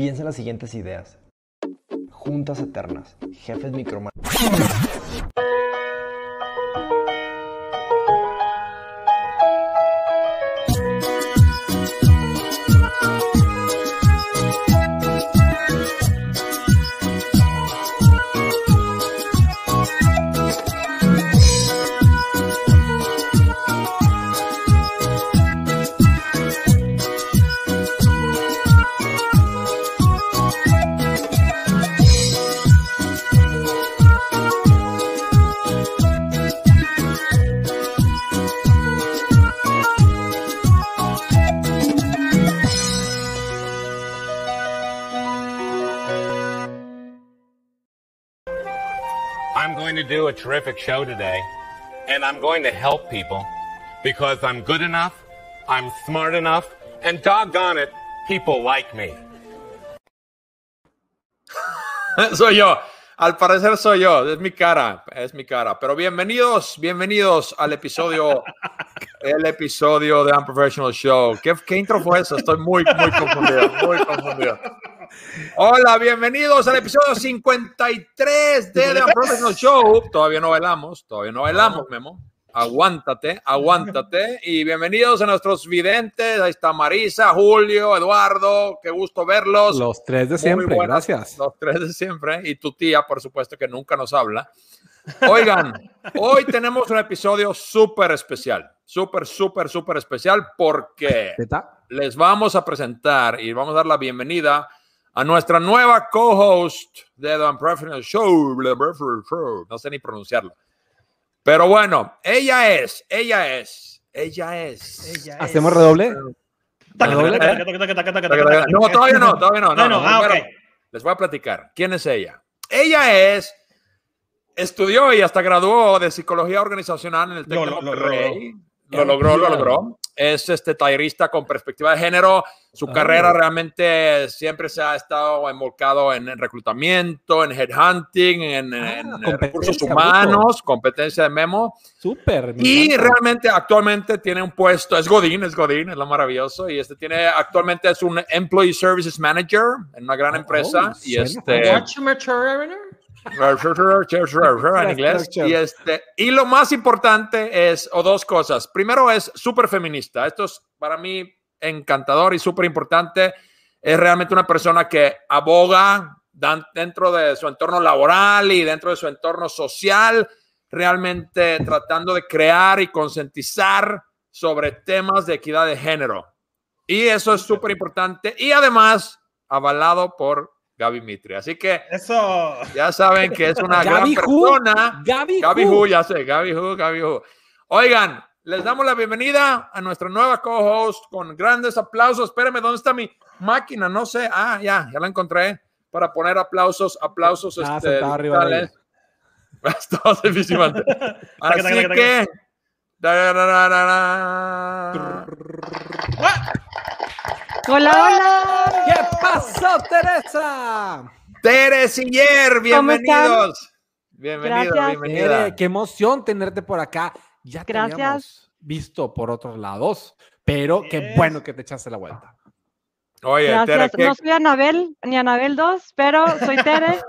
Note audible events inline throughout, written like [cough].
Piensa en las siguientes ideas. Juntas eternas, jefes micromanagers. Terrific show today, and I'm going to help people because I'm good enough, I'm smart enough, and doggone it, people like me. [laughs] soy yo. Al parecer soy yo. Es mi cara. Es mi cara. Pero bienvenidos, bienvenidos al episodio, [laughs] el episodio de Unprofessional Show. ¿Qué, qué intro fue eso? Estoy muy, muy confundido. Muy confundido. Hola, bienvenidos al episodio 53 de The Unprofessional Show. Todavía no bailamos, todavía no bailamos, Memo. Aguántate, aguántate. Y bienvenidos a nuestros videntes. Ahí está Marisa, Julio, Eduardo. Qué gusto verlos. Los tres de siempre, gracias. Los tres de siempre. Y tu tía, por supuesto, que nunca nos habla. Oigan, hoy tenemos un episodio súper especial. Súper, súper, súper especial porque les vamos a presentar y vamos a dar la bienvenida a nuestra nueva co-host de The Unprofessional Show. The Unprofessional Show. No sé ni pronunciarlo. Pero bueno, ella es, ella es, ella es. ¿Hacemos redoble? ¿Redoble? No, todavía no, todavía no. no, No, no, ah, primero ok. Les voy a platicar. ¿Quién es ella? Ella es, estudió y hasta graduó de psicología organizacional en el TEC Lo- lo- lo. Lo logró, lo logró. Es este tallerista con perspectiva de género. Su Ah. carrera realmente siempre se ha estado envolcado en, en reclutamiento, en headhunting, en, Ah, en recursos bruto. humanos, competencia de memo. Súper. Y realmente actualmente tiene un puesto, es Godín, es Godín, es lo maravilloso. Y este tiene, actualmente es un Employee Services Manager en una gran Oh, empresa. y suena este, en inglés. Y, este, y lo más importante es, o dos cosas. Primero es súper feminista. Esto es para mí encantador y súper importante. Es realmente una persona que aboga dentro de su entorno laboral y dentro de su entorno social, realmente tratando de crear y concientizar sobre temas de equidad de género. Y eso es súper importante. Y además, avalado por Gaby Mitre. Así que Eso. ya saben que es una [laughs] gran persona. Gaby, Gaby Who. Who, ya sé, Gaby Who, Gaby Who. Oigan, les damos la bienvenida a nuestra nueva co-host con grandes aplausos. Espérenme, ¿dónde está mi máquina? No sé. Ah, ya, ya la encontré para poner aplausos, aplausos Ah, este, arriba. Así que... Hola, hola. ¿Qué pasó, Teresa? Tere Siller, ¿Cómo bienvenidos. Bienvenida. Tere, qué emoción tenerte por acá. Ya te Gracias. habíamos visto por otros lados, pero qué Yes. bueno que te echaste la vuelta. Oye, Tere, Gracias. ¿qué, No soy Anabel ni Anabel 2, pero soy Tere.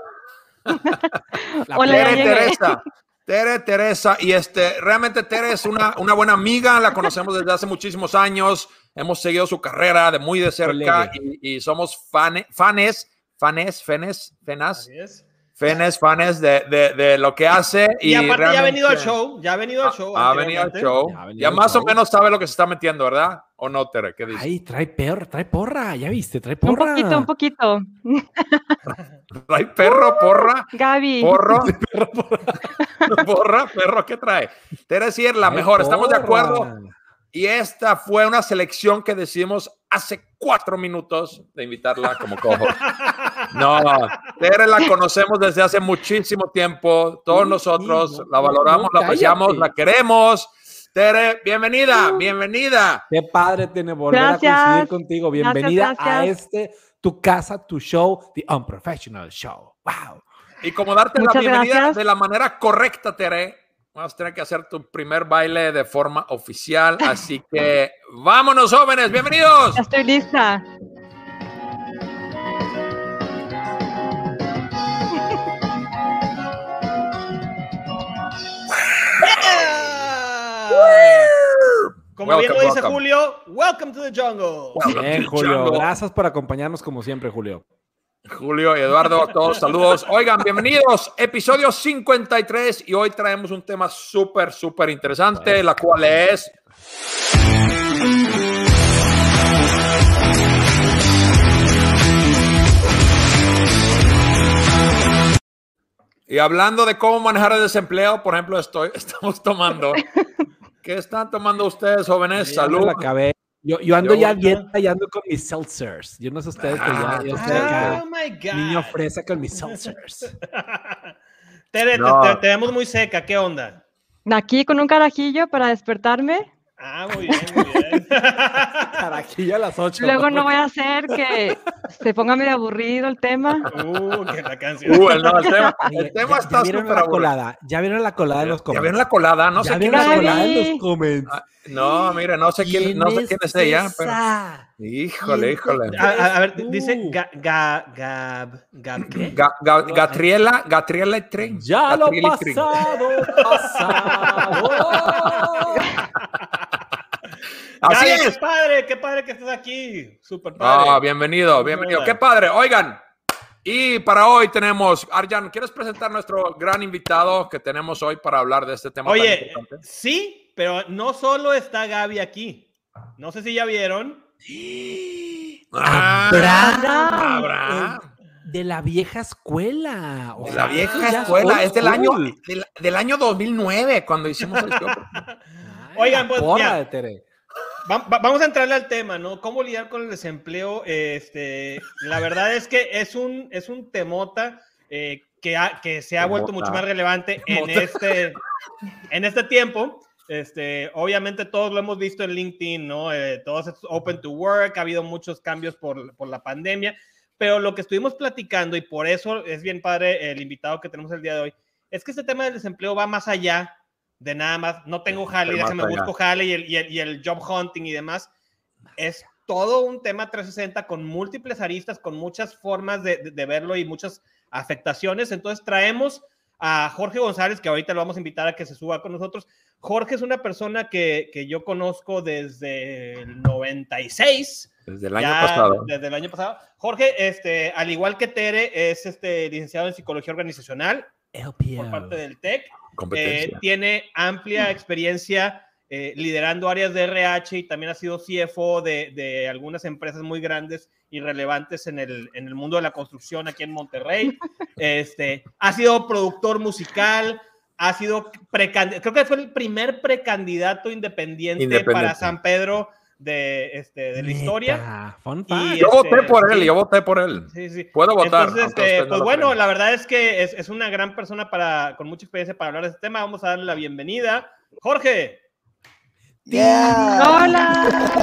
[laughs] La Hola, Tere. Teresa. Tere Teresa. Y este, realmente Tere es una, una buena amiga, la conocemos desde hace muchísimos años. Hemos seguido su carrera de muy de cerca y, y somos fane- fanes, fanes, fenes, fenas, Así es. Fenes, fanes de, de, de lo que hace. Y, Y, aparte ya ha venido al realmente show. Ya ha venido al show. Ha, ha venido al show. Ya ha venido Ya al más o menos sabe lo que se está metiendo, ¿verdad? ¿O no, Tere? ¿Qué dices? Ay, trae perro, trae porra, ya viste, trae Un porra. poquito, un poquito. [laughs] ¿Trae perro, porra? Gaby. Porro. [laughs] [laughs] Porra, perro, ¿qué trae? Tere sí es la Trae mejor, estamos de porra. acuerdo. Y esta fue una selección que decidimos hace cuatro minutos de invitarla como cojo. No, Tere la conocemos desde hace muchísimo tiempo. Todos nosotros la valoramos, la apreciamos, la queremos. Tere, bienvenida, bienvenida. Qué padre tiene volver a Gracias. coincidir contigo. Gracias, Bienvenida a este, tu casa, tu show, The Unprofessional Show. Wow. Y como darte la bienvenida gracias. de la manera correcta, Tere, vas a tener que hacer tu primer baile de forma oficial. Así que vámonos, jóvenes, bienvenidos. Estoy lista. Como bien lo dice. Julio, welcome to the jungle. Bien, Julio. Jungle. Gracias por acompañarnos como siempre, Julio. Julio y Eduardo, todos saludos. Oigan, bienvenidos, episodio 53 y hoy traemos un tema súper, súper interesante, la cual es... Y hablando de cómo manejar el desempleo, por ejemplo, estoy, [laughs] estamos tomando... ¿Qué están tomando ustedes, jóvenes? Salud. la acabé. Yo, yo ando Yo ya dieta y ando con mis seltzers. Yo no sé ustedes, pero ya, ya estoy Oh my God. Niño fresa con mis seltzers. [laughs] Tere, te- No. te, te vemos muy seca, ¿qué onda? Aquí con un carajillo para despertarme. Ah, muy bien, muy bien. [laughs] A las 8. Luego no voy a hacer que se ponga medio aburrido el tema. Uh, que la canción. Uh, el, no, el tema, el tema está ya vieron súper la colada. Ya vieron la colada en los ¿Ya comments. vieron la colada? No sé ya quién la colada en los comments. Ah, No, mire, no sé quién, no sé quién es ella, pero. Híjole, híjole. A, a- ver, dice ga, ga, gab, gab, ¿qué? Ga- Ga- Gatriela, Gatriela y Tren. Ya lo Gatriela Tren. pasado, pasado. [laughs] Así Gaby, es. Qué padre, qué padre que estés aquí. Súper padre. Ah, bienvenido, bienvenido. Hola. Qué padre. Oigan, y para hoy tenemos, Arjan, ¿quieres presentar nuestro gran invitado que tenemos hoy para hablar de este tema tan Oye, importante? sí, pero no solo está Gaby aquí. No sé si ya vieron. Ah, Abraham. Abraham. De la vieja escuela. O De sea, la vieja escuela, es del año, del, del año 2009 cuando hicimos el show. [laughs] Oigan, pues, porra Tere. Va- va- vamos a entrarle al tema, ¿no? ¿Cómo lidiar con el desempleo? Este, la verdad es que es un, es un temota eh, que, ha- que se ha vuelto Temota. mucho más relevante en este, en este tiempo. Este, obviamente todos lo hemos visto en LinkedIn, ¿no? Eh, todos estos open to work, ha habido muchos cambios por, por la pandemia, pero lo que estuvimos platicando, y por eso es bien padre el invitado que tenemos el día de hoy, es que este tema del desempleo va más allá de nada más, no tengo jale, déjame busco jale y el, y, el, y el job hunting y demás. Es todo un tema 360 con múltiples aristas, con muchas formas de, de- de verlo y muchas afectaciones. Entonces traemos a Jorge González, que ahorita lo vamos a invitar a que se suba con nosotros. Jorge es una persona que, que yo conozco desde el 96. Desde el año ya pasado. Desde el año pasado. Jorge, este, al igual que Tere, es este, licenciado en psicología organizacional por parte del TEC. Eh, tiene amplia experiencia eh, liderando áreas de RH y también ha sido CFO de, de algunas empresas muy grandes y relevantes en el, en el mundo de la construcción aquí en Monterrey. [laughs] Este, ha sido productor musical, ha sido precandidato, creo que fue el primer precandidato independiente, Independiente. para San Pedro de, este, de la historia. Y, yo este, voté por él, sí. yo voté por él. Sí, sí. Puedo votar. Entonces, este, no pues bueno, la verdad es que es, es una gran persona para, con mucha experiencia para hablar de este tema. Vamos a darle la bienvenida. Jorge, Yeah. Hola.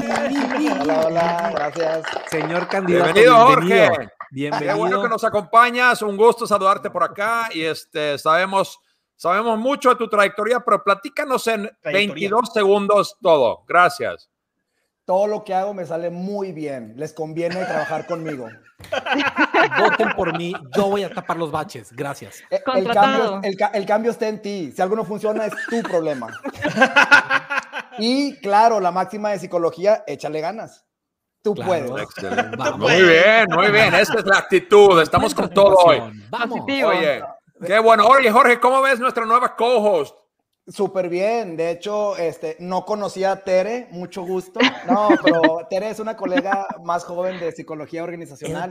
Hola, hola, gracias. Señor candidato. Bienvenido, Jorge. Bienvenido. Qué bueno que nos acompañas, un gusto saludarte por acá y este sabemos sabemos mucho de tu trayectoria, pero platícanos en 22 segundos todo. Gracias. Todo lo que hago me sale muy bien. Les conviene trabajar conmigo. [laughs] Voten por mí. Yo voy a tapar los baches. Gracias. Eh, El cambio, el, ca- el cambio está en ti. Si algo no funciona, es tu problema. [laughs] Y claro, la máxima de psicología, échale ganas. Tú Claro. puedes. Excelente. Muy bien, muy bien. Esta es la actitud. Estamos con todo hoy. Vamos. Oye, qué bueno. Oye, Jorge, ¿cómo ves nuestra nueva co-host? Súper bien. De hecho, este, no conocía a Tere, mucho gusto. [laughs] No, pero Tere es una colega más joven de psicología organizacional.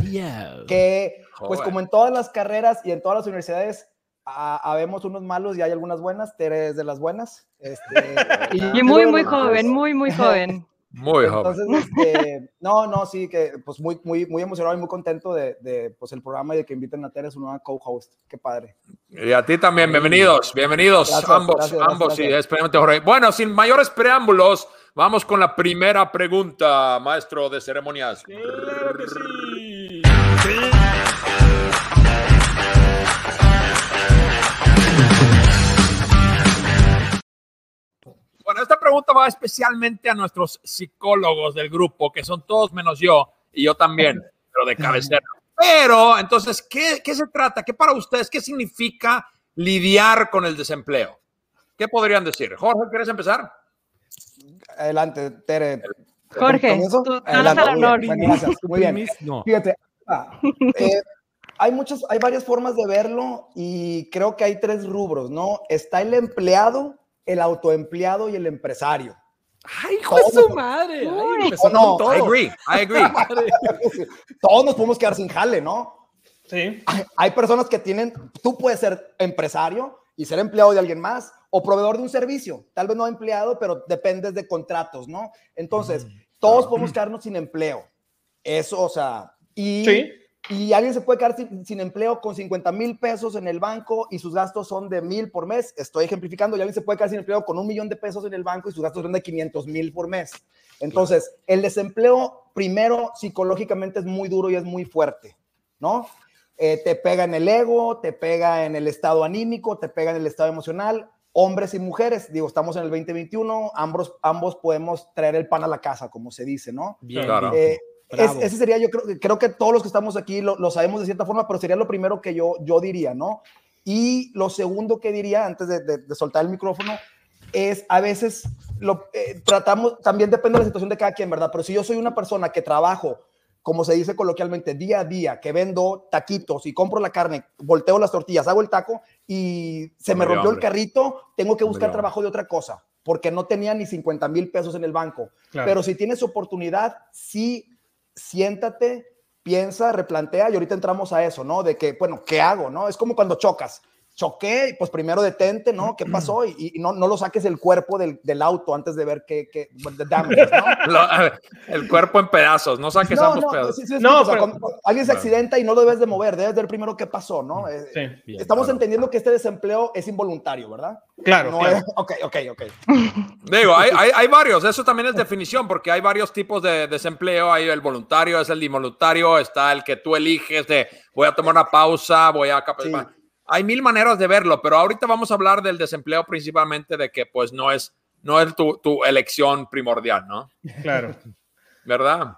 Que pues como en todas las carreras y en todas las universidades ha- habemos unos malos y hay algunas buenas, Tere es de las buenas. Este, [laughs] Y muy, muy bueno, joven, muy, muy joven. Muy joven. Entonces, este, no, no, sí, que pues muy, muy, muy emocionado y muy contento de, de, pues el programa y de que inviten a Tere, su nueva co-host. Qué padre. Y a ti también, bienvenidos, bienvenidos Gracias, ambos, gracias, ambos, gracias. sí, especialmente Jorge. Bueno, sin mayores preámbulos, vamos con la primera pregunta, maestro de ceremonias. claro que sí. Bueno, esta pregunta va especialmente a nuestros psicólogos del grupo, que son todos menos yo, y yo también, pero de cabecera. Pero, entonces, ¿qué, qué se trata? ¿Qué para ustedes, qué significa lidiar con el desempleo? ¿Qué podrían decir? Jorge, ¿quieres empezar? Adelante, Tere. Jorge, tú- tú Adelante, muy bien, honor. bueno, gracias, muy bien. No. [laughs] Fíjate, ah, eh, hay muchas, hay varias formas de verlo y creo que hay tres rubros, ¿no? Está el empleado, el autoempleado y el empresario. ¡Ay, hijo de su madre! Ay, No, con todo. I agree, I agree. [laughs] [laughs] Todos nos podemos quedar sin jale, ¿no? Sí. Hay, hay personas que tienen, tú puedes ser empresario y ser empleado de alguien más o proveedor de un servicio, tal vez no empleado, pero dependes de contratos, ¿no? Entonces, todos podemos quedarnos sin empleo. Eso, o sea, y, Sí. Y alguien se puede quedar sin, sin empleo con 50 mil pesos en el banco y sus gastos son de mil por mes. Estoy ejemplificando, y alguien se puede quedar sin empleo con un millón de pesos en el banco y sus gastos son de 500 mil por mes. Entonces, el desempleo, primero, psicológicamente es muy duro y es muy fuerte, ¿no? Eh, te pega en el ego, te pega en el estado anímico, te pega en el estado emocional. Hombres y mujeres, digo, estamos en el 2021, ambos, ambos podemos traer el pan a la casa, como se dice, ¿no? Bien, Claro. Eh, es- ese sería, yo creo, creo que todos los que estamos aquí lo, lo sabemos de cierta forma, pero sería lo primero que yo, yo diría, ¿no? Y lo segundo que diría, antes de, de- de soltar el micrófono, es a veces lo eh, tratamos, también depende de la situación de cada quien, ¿verdad? Pero si yo soy una persona que trabajo, como se dice coloquialmente, día a día, que vendo taquitos y compro la carne, volteo las tortillas, hago el taco y se me Me rompió el carrito, tengo que buscar trabajo de otra cosa, porque no tenía ni 50 mil pesos en el banco. Claro. Pero si tienes oportunidad, sí, siéntate, piensa, replantea y ahorita entramos a eso, ¿no? De que, bueno, ¿qué hago, no? Es como cuando chocas. Choqué, pues primero detente, ¿no? ¿Qué pasó? [clears throat] Y, y no, no lo saques del cuerpo del, del auto antes de ver qué, qué damages, ¿no? [laughs] Lo- el cuerpo en pedazos, no saques No, ambos no, pedazos. sí, sí, No, o sea, pero- cuando- cuando alguien se accidenta y no lo debes de mover, debes ver primero qué pasó, ¿no? Eh, Sí. Bien, Estamos claro. entendiendo que este desempleo es involuntario, ¿verdad? Claro. No claro. es- ok, ok, ok. [laughs] Digo, hay, hay, hay varios, eso también es definición, porque hay varios tipos de desempleo. Hay el voluntario, es el involuntario, está el que tú eliges de voy a tomar una pausa, voy a... Hay mil maneras de verlo, pero ahorita vamos a hablar del desempleo principalmente de que pues no es, no es tu, tu elección primordial, ¿no? Claro. ¿Verdad?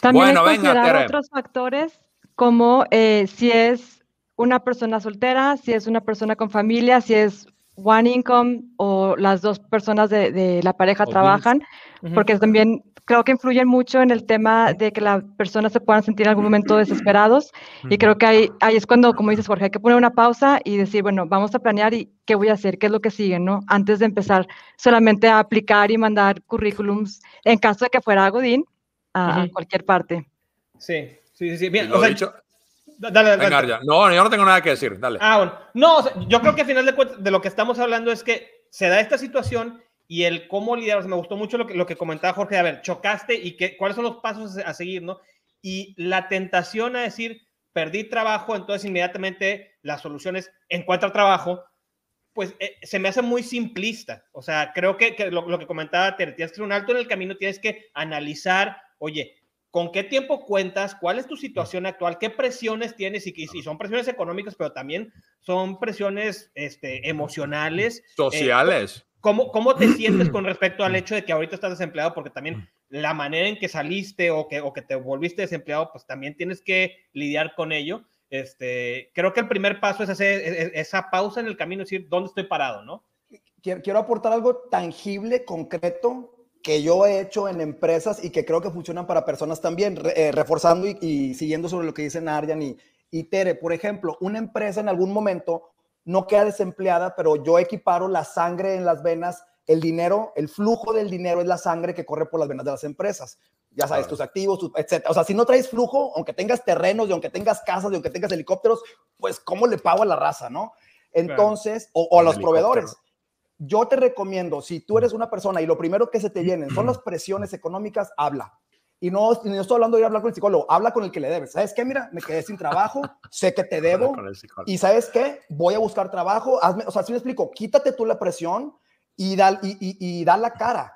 También Bueno, hay venga, Tere. otros factores como eh, si es una persona soltera, si es una persona con familia, si es one income o las dos personas de, de la pareja O trabajan, Ujú. porque también creo que influyen mucho en el tema de que las personas se puedan sentir en algún momento desesperados y creo que ahí, ahí es cuando, como dices Jorge, hay que poner una pausa y decir, bueno, vamos a planear y qué voy a hacer, qué es lo que sigue, ¿no? Antes de empezar solamente a aplicar y mandar currículums en caso de que fuera Godín a, a Ujú. cualquier parte. Sí, sí, sí, Bien, lo o sea, dicho- dale, dale, venga, ya. No, yo no tengo nada que decir, dale. Ah, bueno. No, o sea, yo creo que al final de cuentas, de lo que estamos hablando es que se da esta situación y el cómo lidiar. O sea, me gustó mucho lo que, lo que comentaba Jorge. A ver, chocaste y qué, cuáles son los pasos a seguir, ¿no? Y la tentación a decir, perdí trabajo, entonces inmediatamente la solución es encuentra trabajo. Pues eh, se me hace muy simplista. O sea, creo que, que lo, lo que comentaba Tere, tienes que hacer un alto en el camino, tienes que analizar, oye, ¿con qué tiempo cuentas? ¿Cuál es tu situación actual? ¿Qué presiones tienes? Y, y son presiones económicas, pero también son presiones este, emocionales. Sociales. ¿Cómo, ¿Cómo te sientes con respecto al [clears throat] hecho de que ahorita estás desempleado? Porque también la manera en que saliste o que, o que te volviste desempleado, pues también tienes que lidiar con ello. Este, creo que el primer paso es hacer esa pausa en el camino, decir, ¿dónde estoy parado? ¿no? quiero, quiero aportar algo tangible, concreto, que yo he hecho en empresas y que creo que funcionan para personas también, eh, reforzando y, y siguiendo sobre lo que dicen Arjan y, y Tere. Por ejemplo, una empresa en algún momento no queda desempleada, pero yo equiparo la sangre en las venas, el dinero, el flujo del dinero es la sangre que corre por las venas de las empresas. Ya sabes, tus activos, tus, etc. O sea, si no traes flujo, aunque tengas terrenos, y aunque tengas casas, y aunque tengas helicópteros, pues ¿cómo le pago a la raza, no? Entonces, o, o a los proveedores yo te recomiendo, si tú eres una persona y lo primero que se te vienen son las presiones económicas, habla. Y no, no estoy hablando de hablar con el psicólogo, habla con el que le debes. ¿Sabes qué? Mira, me quedé sin trabajo, sé que te debo. Y ¿sabes qué? Voy a buscar trabajo. Hazme, o sea, si me explico, quítate tú la presión y da, y, y- y da la cara.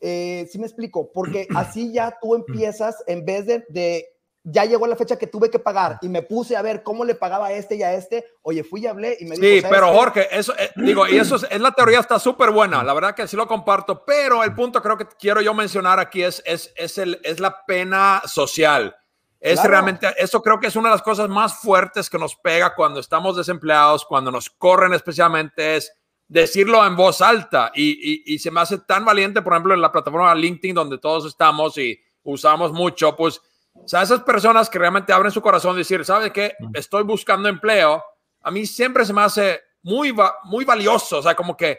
Eh, sí me explico, porque [clears throat] así ya tú empiezas, en vez de, de, ya llegó la fecha que tuve que pagar y me puse a ver cómo le pagaba a este y a este, oye, fui y hablé y me dijo, Sí, "¿Sabes pero qué? Jorge, eso eh, digo, y eso es, es la teoría está súper buena, la verdad que sí lo comparto, pero el punto creo que quiero yo mencionar aquí es, es, es, el, es la pena social. Es Claro. realmente, eso creo que es una de las cosas más fuertes que nos pega cuando estamos desempleados, cuando nos corren especialmente, es decirlo en voz alta y, y, y, se me hace tan valiente, por ejemplo, en la plataforma LinkedIn donde todos estamos y usamos mucho, pues, o sea, esas personas que realmente abren su corazón y decir, ¿sabes qué? Estoy buscando empleo, a mí siempre se me hace muy, muy valioso, o sea, como que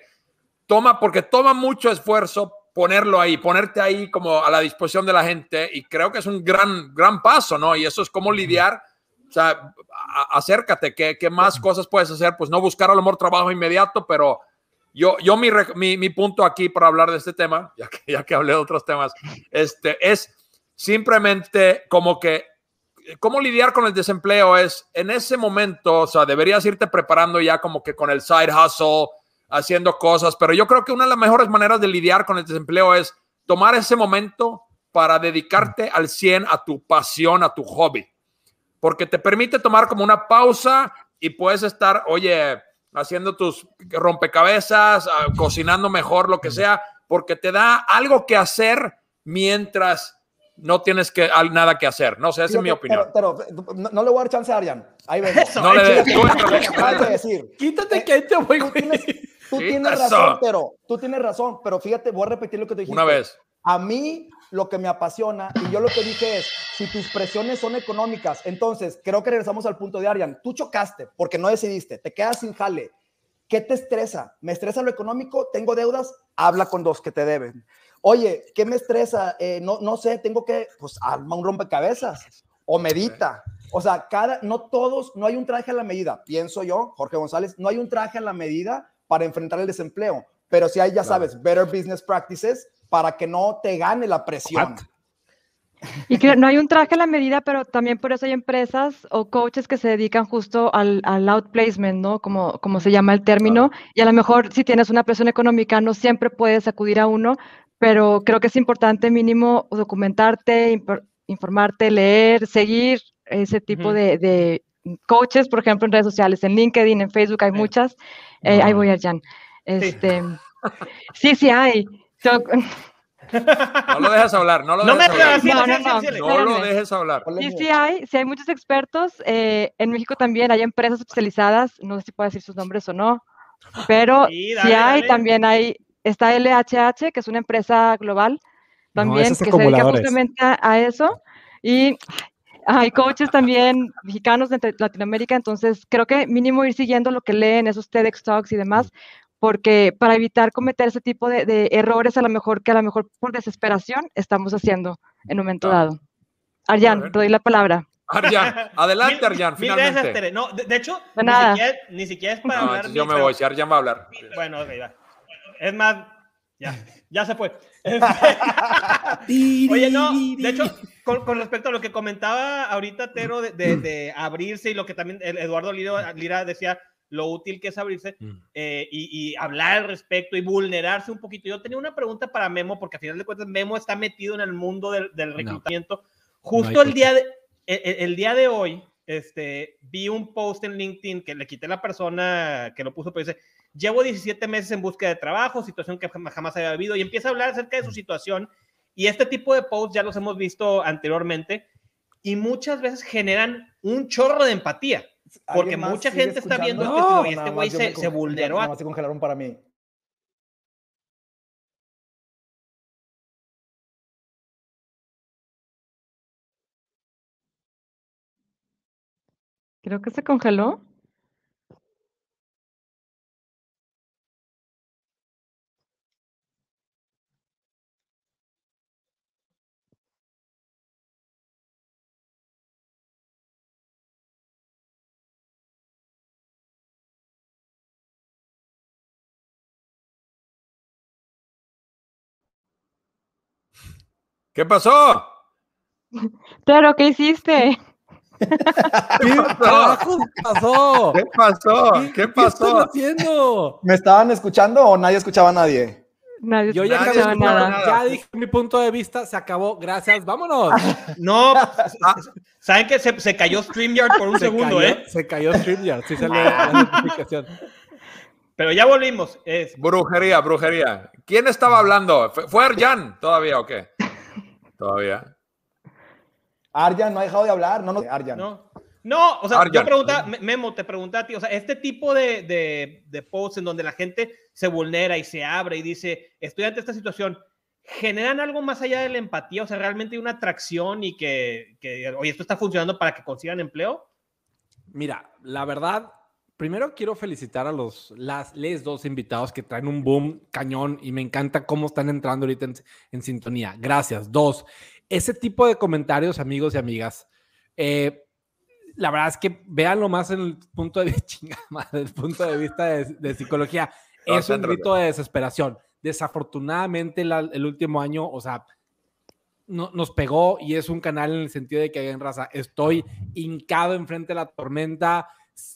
toma, porque toma mucho esfuerzo ponerlo ahí, ponerte ahí como a la disposición de la gente y creo que es un gran, gran paso, ¿no? Y eso es como lidiar, o sea, acércate, ¿qué, ¿qué, más cosas puedes hacer? Pues no buscar a lo mejor trabajo inmediato, pero yo, yo mi, mi, mi, punto aquí para hablar de este tema, [laughs] ya que, ya que hablé de otros temas, este, es simplemente como que cómo lidiar con el desempleo es en ese momento, o sea, deberías irte preparando ya como que con el side hustle, haciendo cosas, pero yo creo que una de las mejores maneras de lidiar con el desempleo es tomar ese momento para dedicarte al 100 a tu pasión, a tu hobby, porque te permite tomar como una pausa y puedes estar, oye, haciendo tus rompecabezas, ah, cocinando mejor, lo que sea, porque te da algo que hacer mientras no tienes que, nada que hacer. No sé, esa es mi opinión. Pero, no, le voy a dar chance a Arian. Ahí vemos. no le decir. Quítate que te voy, Tú tienes, tú tienes razón, pero tú tienes razón, pero fíjate, voy a repetir lo que te dijiste. Una vez. A mí lo que me apasiona y yo lo que dije es, si tus presiones son económicas, entonces creo que regresamos al punto de Arian. Tú chocaste porque no decidiste, te quedas sin jale. ¿Qué te estresa? ¿Me estresa lo económico? ¿Tengo deudas? Habla con dos que te deben. Oye, ¿qué me estresa? Eh, no, no sé, tengo que, pues, arma un rompecabezas o medita. O sea, cada, no todos, no hay un traje a la medida, pienso yo, Jorge González, no hay un traje a la medida para enfrentar el desempleo, pero sí hay, ya sabes, better business practices para que no te gane la presión. Y que no hay un traje a la medida, pero también por eso hay empresas o coaches que se dedican justo al, al outplacement, ¿no? Como, como se llama el término. Y a lo mejor si tienes una presión económica, no siempre puedes acudir a uno, pero creo que es importante mínimo documentarte, informarte, leer, seguir ese tipo de, coaches, por ejemplo, en redes sociales, en LinkedIn, en Facebook, hay muchas. Eh, ahí voy, Arjan. Este, [laughs] sí. sí, hay. [laughs] No lo dejes hablar, no lo dejes hablar. No, no, no, lo dejes hablar. Sí, sí hay, sí hay muchos expertos. Eh, en México también hay empresas especializadas, no sé si puedo decir sus nombres o no, pero sí, hay, también hay Está LHH, que es una empresa global también que se dedica justamente a, eso. Y hay coaches también mexicanos de Latinoamérica, entonces creo que mínimo ir siguiendo lo que leen esos TEDx Talks y demás, porque para evitar cometer ese tipo de, errores, a lo mejor que a lo mejor por desesperación estamos haciendo en un momento dado. Arjan, te doy la palabra. Arjan, [laughs] adelante, Arjan, finalmente. No, de, hecho, Ni, siquiera, es para hablar. Yo me voy, si Arjan va a hablar. Bueno, ok, va. Es más, ya, [laughs] ya se fue. [laughs] Oye, no, de hecho, con, respecto a lo que comentaba ahorita Tero de, abrirse y lo que también Eduardo Lira, decía, lo útil que es abrirse mm. eh, y, hablar al respecto y vulnerarse un poquito. Yo tenía una pregunta para Memo, porque a final de cuentas Memo está metido en el mundo del, reclutamiento. Justo el, día de, el, día de hoy, este, vi un post en LinkedIn que le quité la persona que lo puso, pero dice, llevo 17 meses en búsqueda de trabajo, situación que jamás había vivido, y empieza a hablar acerca de su situación. Y este tipo de posts ya los hemos visto anteriormente y muchas veces generan un chorro de empatía. Porque mucha gente está viendo que este güey se, se, vulneró. a... se congelaron para mí. Creo que se congeló. ¿Qué pasó? Pero, ¿qué hiciste? ¿Qué [laughs] pasó? ¿Qué pasó? ¿Qué pasó? haciendo? ¿Me estaban escuchando o nadie escuchaba a nadie? Nadie Yo ya escuchaba nada. Ya dije mi punto de vista, se acabó. Gracias, vámonos. [laughs] No, ah. saben que se, cayó StreamYard por un segundo, ¿eh? Se cayó StreamYard, sí salió la notificación. Pero ya volvimos. Es... Brujería, brujería. ¿Quién estaba hablando? ¿Fue Arjan todavía o qué? Todavía. Arjan no ha dejado de hablar, no, no, Arjan. No, No, o sea, yo Arjan. pregunta, Me- Memo, te pregunta a ti, o sea, este tipo de, de, de posts en donde la gente se vulnera y se abre y dice, estoy ante esta situación, ¿generan algo más allá de la empatía? O sea, ¿realmente hay una atracción y que, que oye, esto está funcionando para que consigan empleo? Mira, la verdad, primero quiero felicitar a los las les dos invitados que traen un boom cañón y me encanta cómo están entrando ahorita en, en sintonía. Gracias. Dos, ese tipo de comentarios, amigos y amigas, eh, la verdad es que véanlo más en el punto de [laughs] vista, madre, el punto de vista de, de psicología. [laughs] No, Es un grito de desesperación. Desafortunadamente, la- el último año, o sea, no- nos pegó y es un canal en el sentido de que en raza estoy hincado enfrente de la tormenta,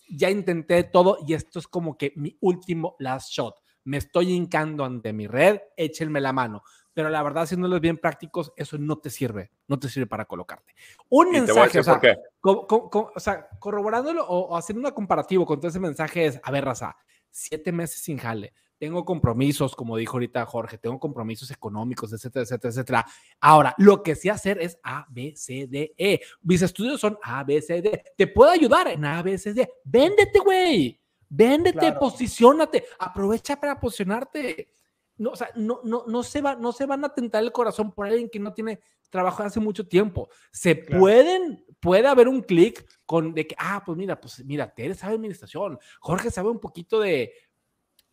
ya intenté todo y esto es como que mi último last shot. Me estoy hincando ante mi red, échenme la mano. Pero la verdad, siéndoles bien prácticos, eso no te sirve, no te sirve para colocarte. Un mensaje, o sea, por qué. co- co- co- o sea, corroborándolo o, o haciendo una comparativo con todo ese mensaje es, a ver, raza, siete meses sin jale, tengo compromisos, como dijo ahorita Jorge, tengo compromisos económicos, etcétera, etcétera, etcétera. Ahora, lo que sí hacer es A, B, C, D, E. Mis estudios son A, B, C, D. Te puedo ayudar en A, B, C, D. Véndete, güey. Véndete, Claro. posiciónate. Aprovecha para posicionarte. No, o sea, no, no, no, se va, no se van a tentar el corazón por alguien que no tiene trabajo hace mucho tiempo. Se Claro. pueden, puede haber un clic con de que, ah, pues mira, pues mira, Tere sabe administración, Jorge sabe un poquito de,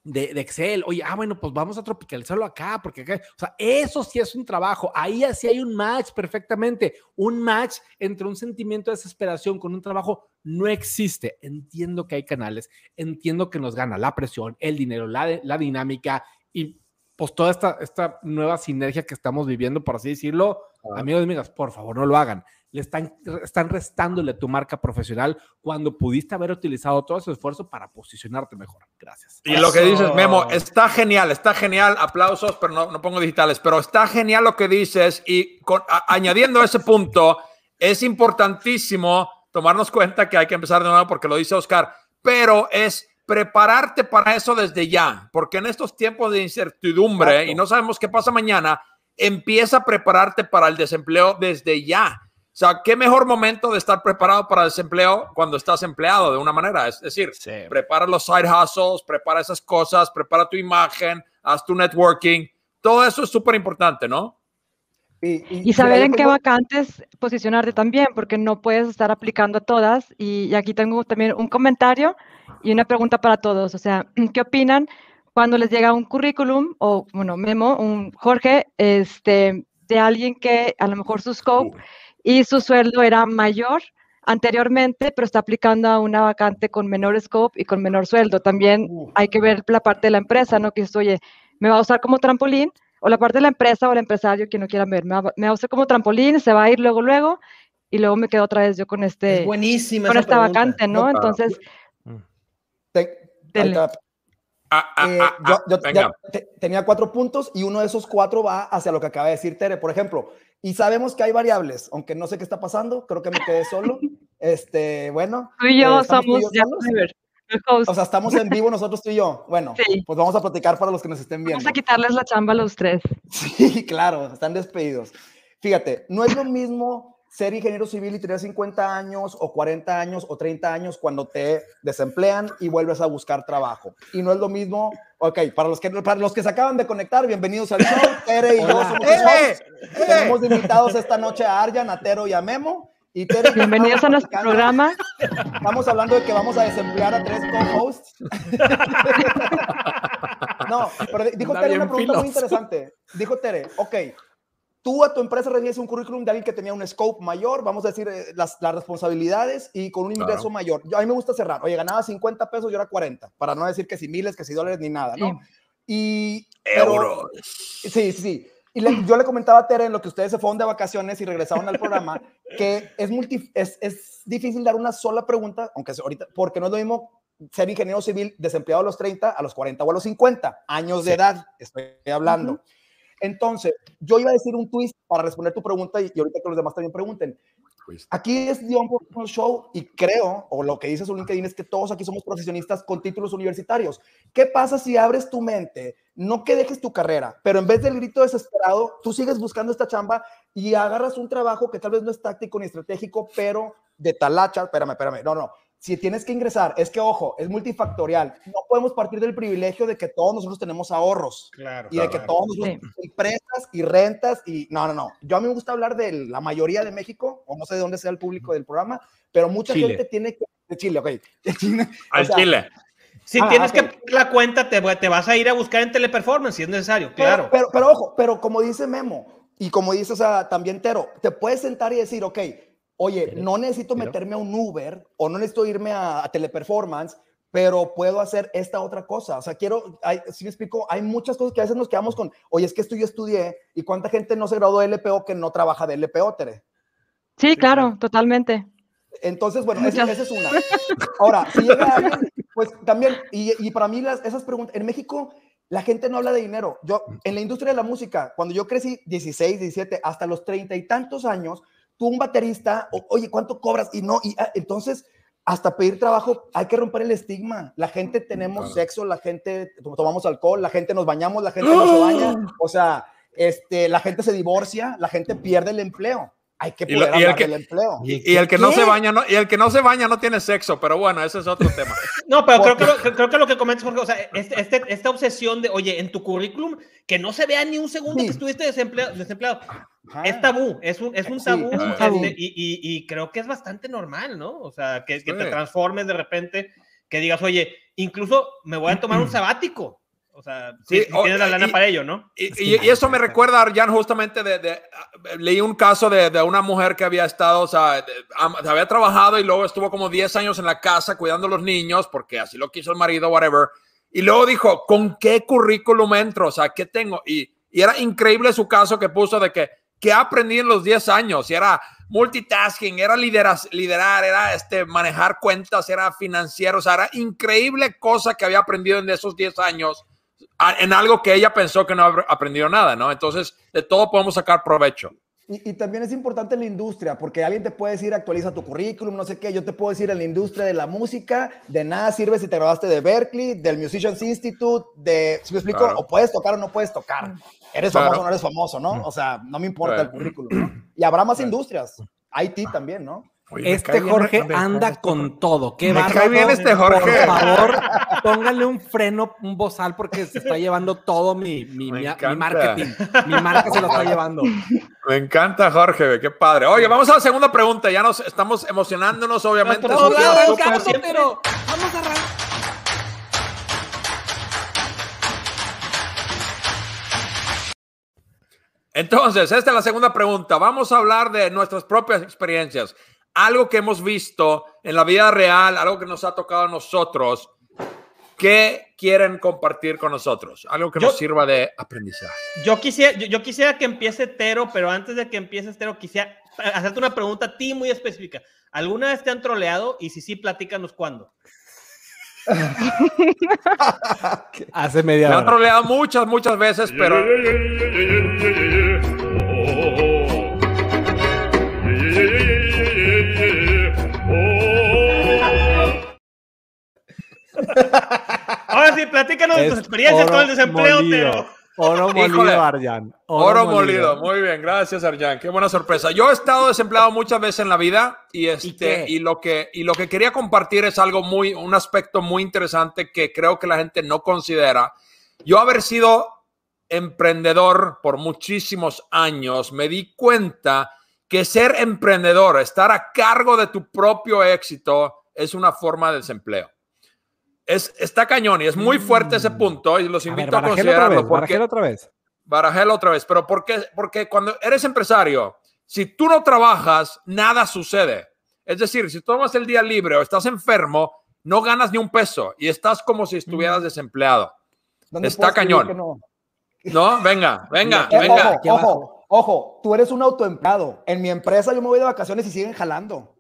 de, de Excel. Oye, ah, bueno, pues vamos a tropicalizarlo acá, porque acá, o sea, eso sí es un trabajo. Ahí sí hay un match perfectamente. Un match entre un sentimiento de desesperación con un trabajo no existe. Entiendo que hay canales, entiendo que nos gana la presión, el dinero, la, la dinámica y pues toda esta, esta nueva sinergia que estamos viviendo, por así decirlo, Ah. amigos y amigas, por favor, no lo hagan. Le están, están restándole tu marca profesional cuando pudiste haber utilizado todo ese esfuerzo para posicionarte mejor. Gracias. Y lo que Eso. dices, Memo, está genial, está genial. Aplausos, pero no, no pongo digitales. Pero está genial lo que dices. Y con- a- añadiendo ese punto, es importantísimo tomarnos cuenta que hay que empezar de nuevo porque lo dice Oscar. Pero es prepararte para eso desde ya. Porque en estos tiempos de incertidumbre Exacto. y no sabemos qué pasa mañana, empieza a prepararte para el desempleo desde ya. O sea, qué mejor momento de estar preparado para desempleo cuando estás empleado de una manera. Es decir, prepara los side hustles, prepara esas cosas, prepara tu imagen, haz tu networking. Todo eso es súper importante, ¿no? Y, Y saber mira, yo en qué tengo- vacantes posicionarte también, porque no puedes estar aplicando a todas. Y, y aquí tengo también un comentario y una pregunta para todos. O sea, [clears throat] ¿qué opinan cuando les llega un currículum o, bueno, memo, un Jorge, este, de alguien que a lo mejor su scope y su sueldo era mayor anteriormente, pero está aplicando a una vacante con menor scope y con menor sueldo? También hay que ver la parte de la empresa, ¿no? Que dices, oye, me va a usar como trampolín o la parte de la empresa o el empresario, quien no quiera ver, me va, me va a usar como trampolín, se va a ir luego, luego, y luego me quedo otra vez yo con Es este, buenísima con esa esta pregunta. vacante, ¿no? No, Entonces, te- Dele. ahí te- Ah, ah, Eh, ah, yo, ah, yo venga. ya te- tenía cuatro puntos y uno de esos cuatro va hacia lo que acaba de decir Tere, por ejemplo. Y sabemos que hay variables, aunque no sé qué está pasando, creo que me quedé solo. Este, bueno, tú y yo eh, ¿estamos tú y somos ya o sea, estamos en vivo nosotros tú y yo. Bueno, Sí. pues vamos a platicar para los que nos estén viendo. Vamos a quitarles la chamba a los tres. [laughs] Sí, claro, están despedidos. Fíjate, no es lo mismo ser ingeniero civil y tener 50 años o 40 años o 30 años cuando te desemplean y vuelves a buscar trabajo. Y no es lo mismo, ok, para los que, para los que se acaban de conectar, bienvenidos al show. [laughs] Tere y yo somos los ¡Eh! hosts. ¡Eh! Tenemos invitados esta noche a Arjan, a Tero y a Memo. Y Tere, Bienvenidos a nuestro programa. Estamos hablando de que vamos a desemplear a tres co-hosts. [laughs] no, pero di- dijo Anda Tere una pregunta muy interesante. Dijo Tere, ok, tú a tu empresa recibes un currículum de alguien que tenía un scope mayor, vamos a decir, eh, las, las responsabilidades y con un ingreso Claro. mayor. Yo, a mí me gusta cerrar. Oye, ganaba 50 pesos, yo era 40, para no decir que si miles, que si dólares, ni nada, ¿no? Y... pero- Euros. Sí, sí, sí. Y le- yo le comentaba a Tere en lo que ustedes se fueron de vacaciones y regresaron al programa, [laughs] que es, multi, es, es difícil dar una sola pregunta, aunque ahorita, porque no es lo mismo ser ingeniero civil desempleado a los 30, a los 40 o a los 50 años de edad, estoy hablando. Ujú. Entonces, yo iba a decir un twist para responder tu pregunta y, y ahorita que los demás también pregunten. Aquí es The Unprofessional Show y creo, o lo que dice su LinkedIn es que todos aquí somos profesionistas con títulos universitarios. ¿Qué pasa si abres tu mente? No que dejes tu carrera, pero en vez del grito desesperado, tú sigues buscando esta chamba y agarras un trabajo que tal vez no es táctico ni estratégico, pero de talacha, espérame, espérame, no, no. Si tienes que ingresar, es que ojo, es multifactorial. No podemos partir del privilegio de que todos nosotros tenemos ahorros Claro. y de que todos nosotros empresas y rentas y no, no, no. Yo a mí me gusta hablar de la mayoría de México, o no sé de dónde sea el público del programa, pero mucha Chile. gente tiene que de Chile, ok. [laughs] De Chile, o Al sea, Chile. Si Ah, tienes ok. que pagar la cuenta, te, te vas a ir a buscar en teleperformance si es necesario, claro. Pero, pero, pero ojo, pero como dice Memo y como dice, o sea, también Tero, te puedes sentar y decir, ok, oye, no necesito meterme a un Uber o no necesito irme a, a teleperformance, pero puedo hacer esta otra cosa. O sea, quiero, hay, si me explico, hay muchas cosas que a veces nos quedamos con, oye, es que esto yo estudié y cuánta gente no se graduó de LPO que no trabaja de LPO, Tere. Sí, claro, totalmente. Entonces, bueno, esa es una. [laughs] Ahora, si llega alguien, pues también, y, y para mí las, esas preguntas, en México la gente no habla de dinero. Yo, en la industria de la música, cuando yo crecí 16, 17, hasta los treinta y tantos años, tú un baterista, o- oye, ¿cuánto cobras? Y no, y ah, entonces, hasta pedir trabajo, hay que romper el estigma. La gente tenemos Claro. sexo, la gente to- tomamos alcohol, la gente nos bañamos, la gente no se baña, o sea, este, la gente se divorcia, la gente pierde el empleo. Hay que Y poder y el hablar que- del empleo. Y, y el que no se baña, no, y el que no se baña no tiene sexo, pero bueno, ese es otro [laughs] tema. No, pero creo que, lo, que- creo que lo que comentas, Jorge, o sea, este, este- esta obsesión de, oye, en tu currículum, que no se vea ni un segundo Sí. que estuviste desempleado, desempleado. Ajá. Es tabú, es un, es un Sí, tabú, es un este, tabú. y, y- y creo que es bastante normal, ¿no? O sea, que, que te Sí. transformes de repente, que digas, oye, incluso me voy a tomar un [clears throat] sabático. O sea, Sí, si o- tienes la lana y- para ello, ¿no? Y, y- y eso me recuerda a Arjan justamente de, de- leí un caso de, de una mujer que había estado, o sea, de- había trabajado y luego estuvo como 10 años en la casa cuidando a los niños porque así lo quiso el marido, whatever. Y luego dijo, ¿con qué currículum entro? O sea, ¿qué tengo? Y, y era increíble su caso que puso de que, ¿qué aprendí en los 10 años? Y era multitasking, era lideras, liderar, era este, manejar cuentas, era financiero, o sea, era increíble cosa que había aprendido en esos 10 años en algo que ella pensó que no había aprendido nada, ¿no? Entonces, de todo podemos sacar provecho. Y, y también es importante en la industria, porque alguien te puede decir actualiza tu currículum, no sé qué. Yo te puedo decir en la industria de la música, de nada sirve si te grabaste de Berkeley, del Musicians Institute, de, si me explico, Claro. o puedes tocar o no puedes tocar. Eres Claro. famoso o no eres famoso, ¿no? O sea, no me importa Claro. el currículum. ¿no? Y habrá más industrias. IT también, ¿no? Oye, Este bien- Jorge me- anda con todo. Qué Me cae bárbaro. bien este Jorge. Por favor, póngale un freno, un bozal, porque se está llevando todo mi, mi, mi- marketing. Mi marca se lo está llevando. Me encanta, Jorge, qué padre. Oye, vamos a la segunda pregunta. Ya nos estamos emocionándonos, obviamente. Súper. vamos, siempre. Vamos a arrancar. Entonces, esta es la segunda pregunta. Vamos a hablar de nuestras propias experiencias. Algo que hemos visto en la vida real, algo que nos ha tocado a nosotros. ¿Qué quieren compartir con nosotros? Algo que Yo- nos sirva de aprendizaje. Yo quisiera, yo, yo quisiera que empiece Tero, pero antes de que empiece Tero, quisiera hacerte una pregunta a ti muy específica. ¿Alguna vez te han troleado? Y si sí, platícanos cuándo. [laughs] Hace media Me han hora. troleado muchas, muchas veces, pero [laughs] [laughs] Ahora sí, platícanos de tus experiencias oro con el desempleo, molido. Tero. Oro molido, Híjole. Arjan. Oro, molido. Muy bien, gracias, Arjan. Qué buena sorpresa. Yo he estado desempleado muchas veces en la vida y este qué? y, lo que y lo que quería compartir es algo muy un aspecto muy interesante que creo que la gente no considera. Yo haber sido emprendedor por muchísimos años, me di cuenta que ser emprendedor, estar a cargo de tu propio éxito es una forma de desempleo. Es, está cañón y es muy fuerte ese punto y los A ver, invito a, otra considerarlo vez, porque otra vez. barajelo otra vez, pero ¿por qué? Porque cuando eres empresario, si tú no trabajas, nada sucede. Es decir, si tomas el día libre o estás enfermo, no ganas ni un peso y estás como si estuvieras desempleado. ¿Dónde Está cañón. no? No, venga, venga, Eh, venga. ojo, ojo, ojo, tú eres un autoempleado. En mi empresa yo me voy de vacaciones y siguen jalando.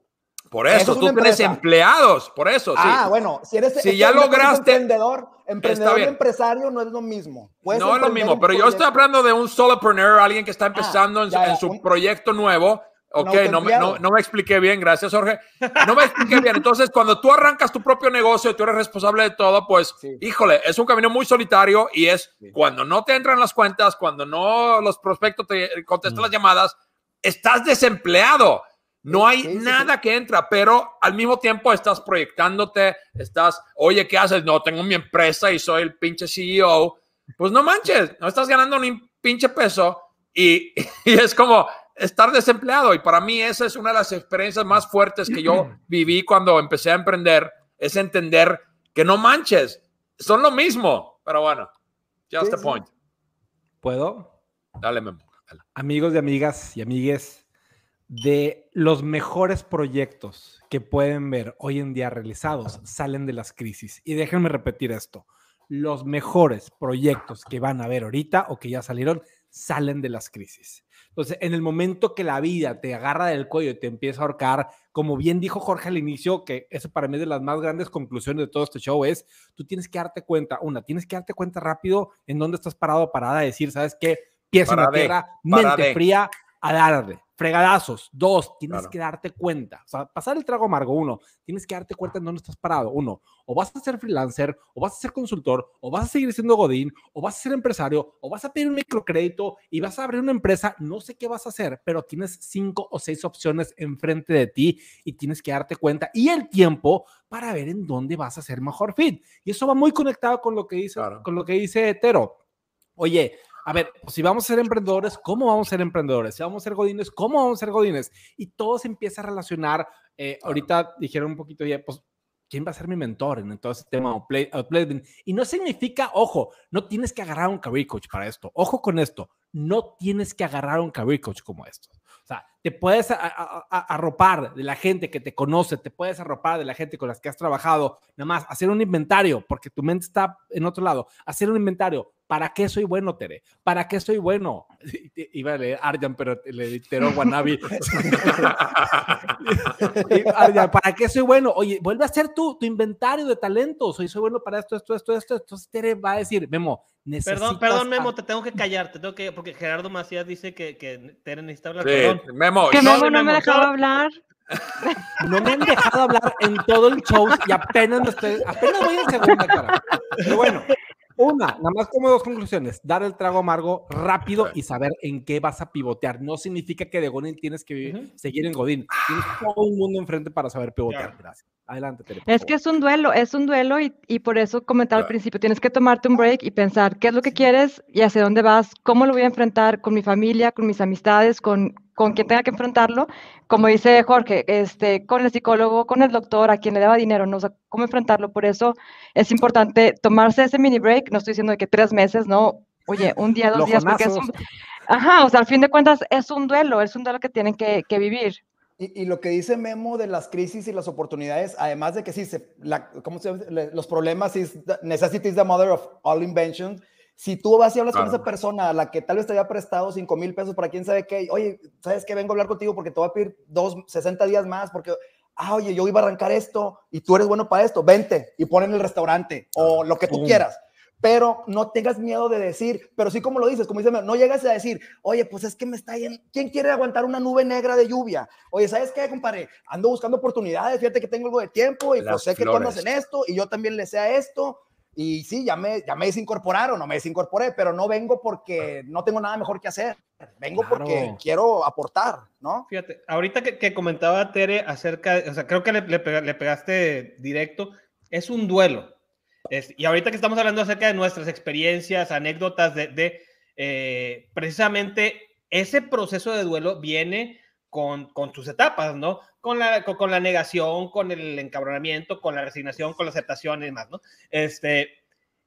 Por Eso eso, es tú tienes empresa. empleados, por eso, sí. Ah, bueno, si eres Si ya lograste- emprendedor, emprendedor y empresario no es lo mismo. Puedes no es lo mismo, pero yo estoy hablando de un solopreneur, alguien que está empezando en, su- ya, ya, en su un- proyecto nuevo. Ok, no me, no, autoempleado. no me expliqué bien, gracias Jorge. No me expliqué bien. Entonces, cuando tú arrancas tu propio negocio y tú eres responsable de todo, pues, Sí. híjole, es un camino muy solitario y es Sí. cuando no te entran las cuentas, cuando no los prospectos te contestan Mm. las llamadas, estás desempleado. No hay Sí, sí, nada que entra, pero al mismo tiempo estás proyectándote, estás, oye, ¿qué haces? No, tengo mi empresa y soy el pinche CEO. Pues no manches, no estás ganando ni un pinche peso y, [laughs] y es como estar desempleado. Y para mí esa es una de las experiencias más fuertes que yo [clears throat] viví cuando empecé a emprender, es entender que no manches, son lo mismo. Pero bueno, just sí. point. ¿Puedo? Dale, Memo. dale. amigos y amigas y amigues, de los mejores proyectos que pueden ver hoy en día realizados salen de las crisis. Y déjenme repetir esto. Los mejores proyectos que van a ver ahorita o que ya salieron salen de las crisis. Entonces, en el momento que la vida te agarra del cuello y te empieza a ahorcar, como bien dijo Jorge al inicio, que eso para mí es de las más grandes conclusiones de todo este show, es tú tienes que darte cuenta, una, tienes que darte cuenta rápido en dónde estás parado, parada, decir, ¿sabes qué? Pies en la tierra, mente fría, a darle. Fregadazos. Dos, tienes Claro. que darte cuenta. O sea, pasar el trago amargo. Uno, tienes que darte cuenta en dónde estás parado. Uno, o vas a ser freelancer, o vas a ser consultor, o vas a seguir siendo Godín, o vas a ser empresario, o vas a pedir un microcrédito y vas a abrir una empresa. No sé qué vas a hacer, pero tienes cinco o seis opciones enfrente de ti y tienes que darte cuenta y el tiempo para ver en dónde vas a ser mejor fit. Y eso va muy conectado con lo que dice, Claro. con lo que dice Tero. Oye, a ver, si vamos a ser emprendedores, ¿cómo vamos a ser emprendedores? Si vamos a ser godines, ¿cómo vamos a ser godines? Y todo se empieza a relacionar. eh, Ahorita dijeron un poquito ya, pues, ¿quién va a ser mi mentor en todo este tema? Outplay- outplacement? Y no significa, ojo, no tienes que agarrar un career coach para esto. Ojo con esto, no tienes que agarrar un career coach como esto. O sea, te puedes a- a- a- arropar de la gente que te conoce, te puedes arropar de la gente con las que has trabajado, nada más hacer un inventario, porque tu mente está en otro lado, hacer un inventario. ¿Para qué soy bueno, Tere? ¿Para qué soy bueno? [laughs] Iba a leer Arjan, pero le editero Guanabi. [laughs] Y, Arjan, ¿Para qué soy bueno? Oye, vuelve a hacer tu, tu inventario de talentos. Soy, soy bueno para esto, esto, esto, esto. Entonces Tere va a decir, Memo, necesitas... Perdón, perdón, a- Memo, te tengo que callar, te tengo que, porque Gerardo Macías dice que, que Tere necesita hablar. Sí, Perdón. Memo, Que no, Memo no me Memo, dejaba no. hablar. No me han dejado hablar en todo el show y apenas me estoy, apenas voy en segunda, cara. Pero bueno, una, nada más como dos conclusiones. Dar el trago amargo rápido y saber en qué vas a pivotear. No significa que de Godín tienes que vivir- Ujú. seguir en Godín. Tienes todo un mundo enfrente para saber pivotear. Gracias. Adelante, Tere, Es que es un duelo, es un duelo y, y por eso comentaba al Claro. principio, tienes que tomarte un break y pensar qué es lo que quieres y hacia dónde vas, cómo lo voy a enfrentar con mi familia, con mis amistades, con, con quien tenga que enfrentarlo. Como dice Jorge, este, con el psicólogo, con el doctor, a quien le deba dinero, no O sea, cómo enfrentarlo. Por eso es importante tomarse ese mini break, no estoy diciendo de que tres meses, no, oye, [laughs] un día, dos días, porque es un, ajá, o sea, al fin de cuentas es un duelo, es un duelo que tienen que, que vivir. Y, y lo que dice Memo de las crisis y las oportunidades, además de que sí, se, la, ¿cómo se llama? Los problemas, is the- necessity is the mother of all inventions. Si tú vas y hablas con Claro. esa persona a la que tal vez te había prestado 5 mil pesos para quién sabe qué, oye, ¿sabes qué? Vengo a hablar contigo porque te voy a pedir dos, 60 días más porque, ah, oye, yo iba a arrancar esto y tú eres bueno para esto, vente y pon en el restaurante o lo que tú Pum. quieras. Pero no tengas miedo de decir, pero sí como lo dices, como dice, no llegas a decir, oye, pues es que me está yendo, ¿quién quiere aguantar una nube negra de lluvia? Oye, ¿sabes qué, compadre? Ando buscando oportunidades, fíjate que tengo algo de tiempo y Las pues sé que tú andas en esto y yo también le sé a esto. Y sí, ya me, ya me desincorporaron, no me desincorporé, pero no vengo porque no tengo nada mejor que hacer. Vengo porque quiero aportar, ¿no? Fíjate, ahorita que, que comentaba Tere acerca, de- o sea, creo que le, le pega- le pegaste directo, es un duelo. Es- y ahorita que estamos hablando acerca de nuestras experiencias, anécdotas de, de, eh, precisamente ese proceso de duelo viene con, con tus etapas, ¿no? Con la, con, con la negación, con el encabronamiento, con la resignación, con la aceptación y demás, ¿no? Este,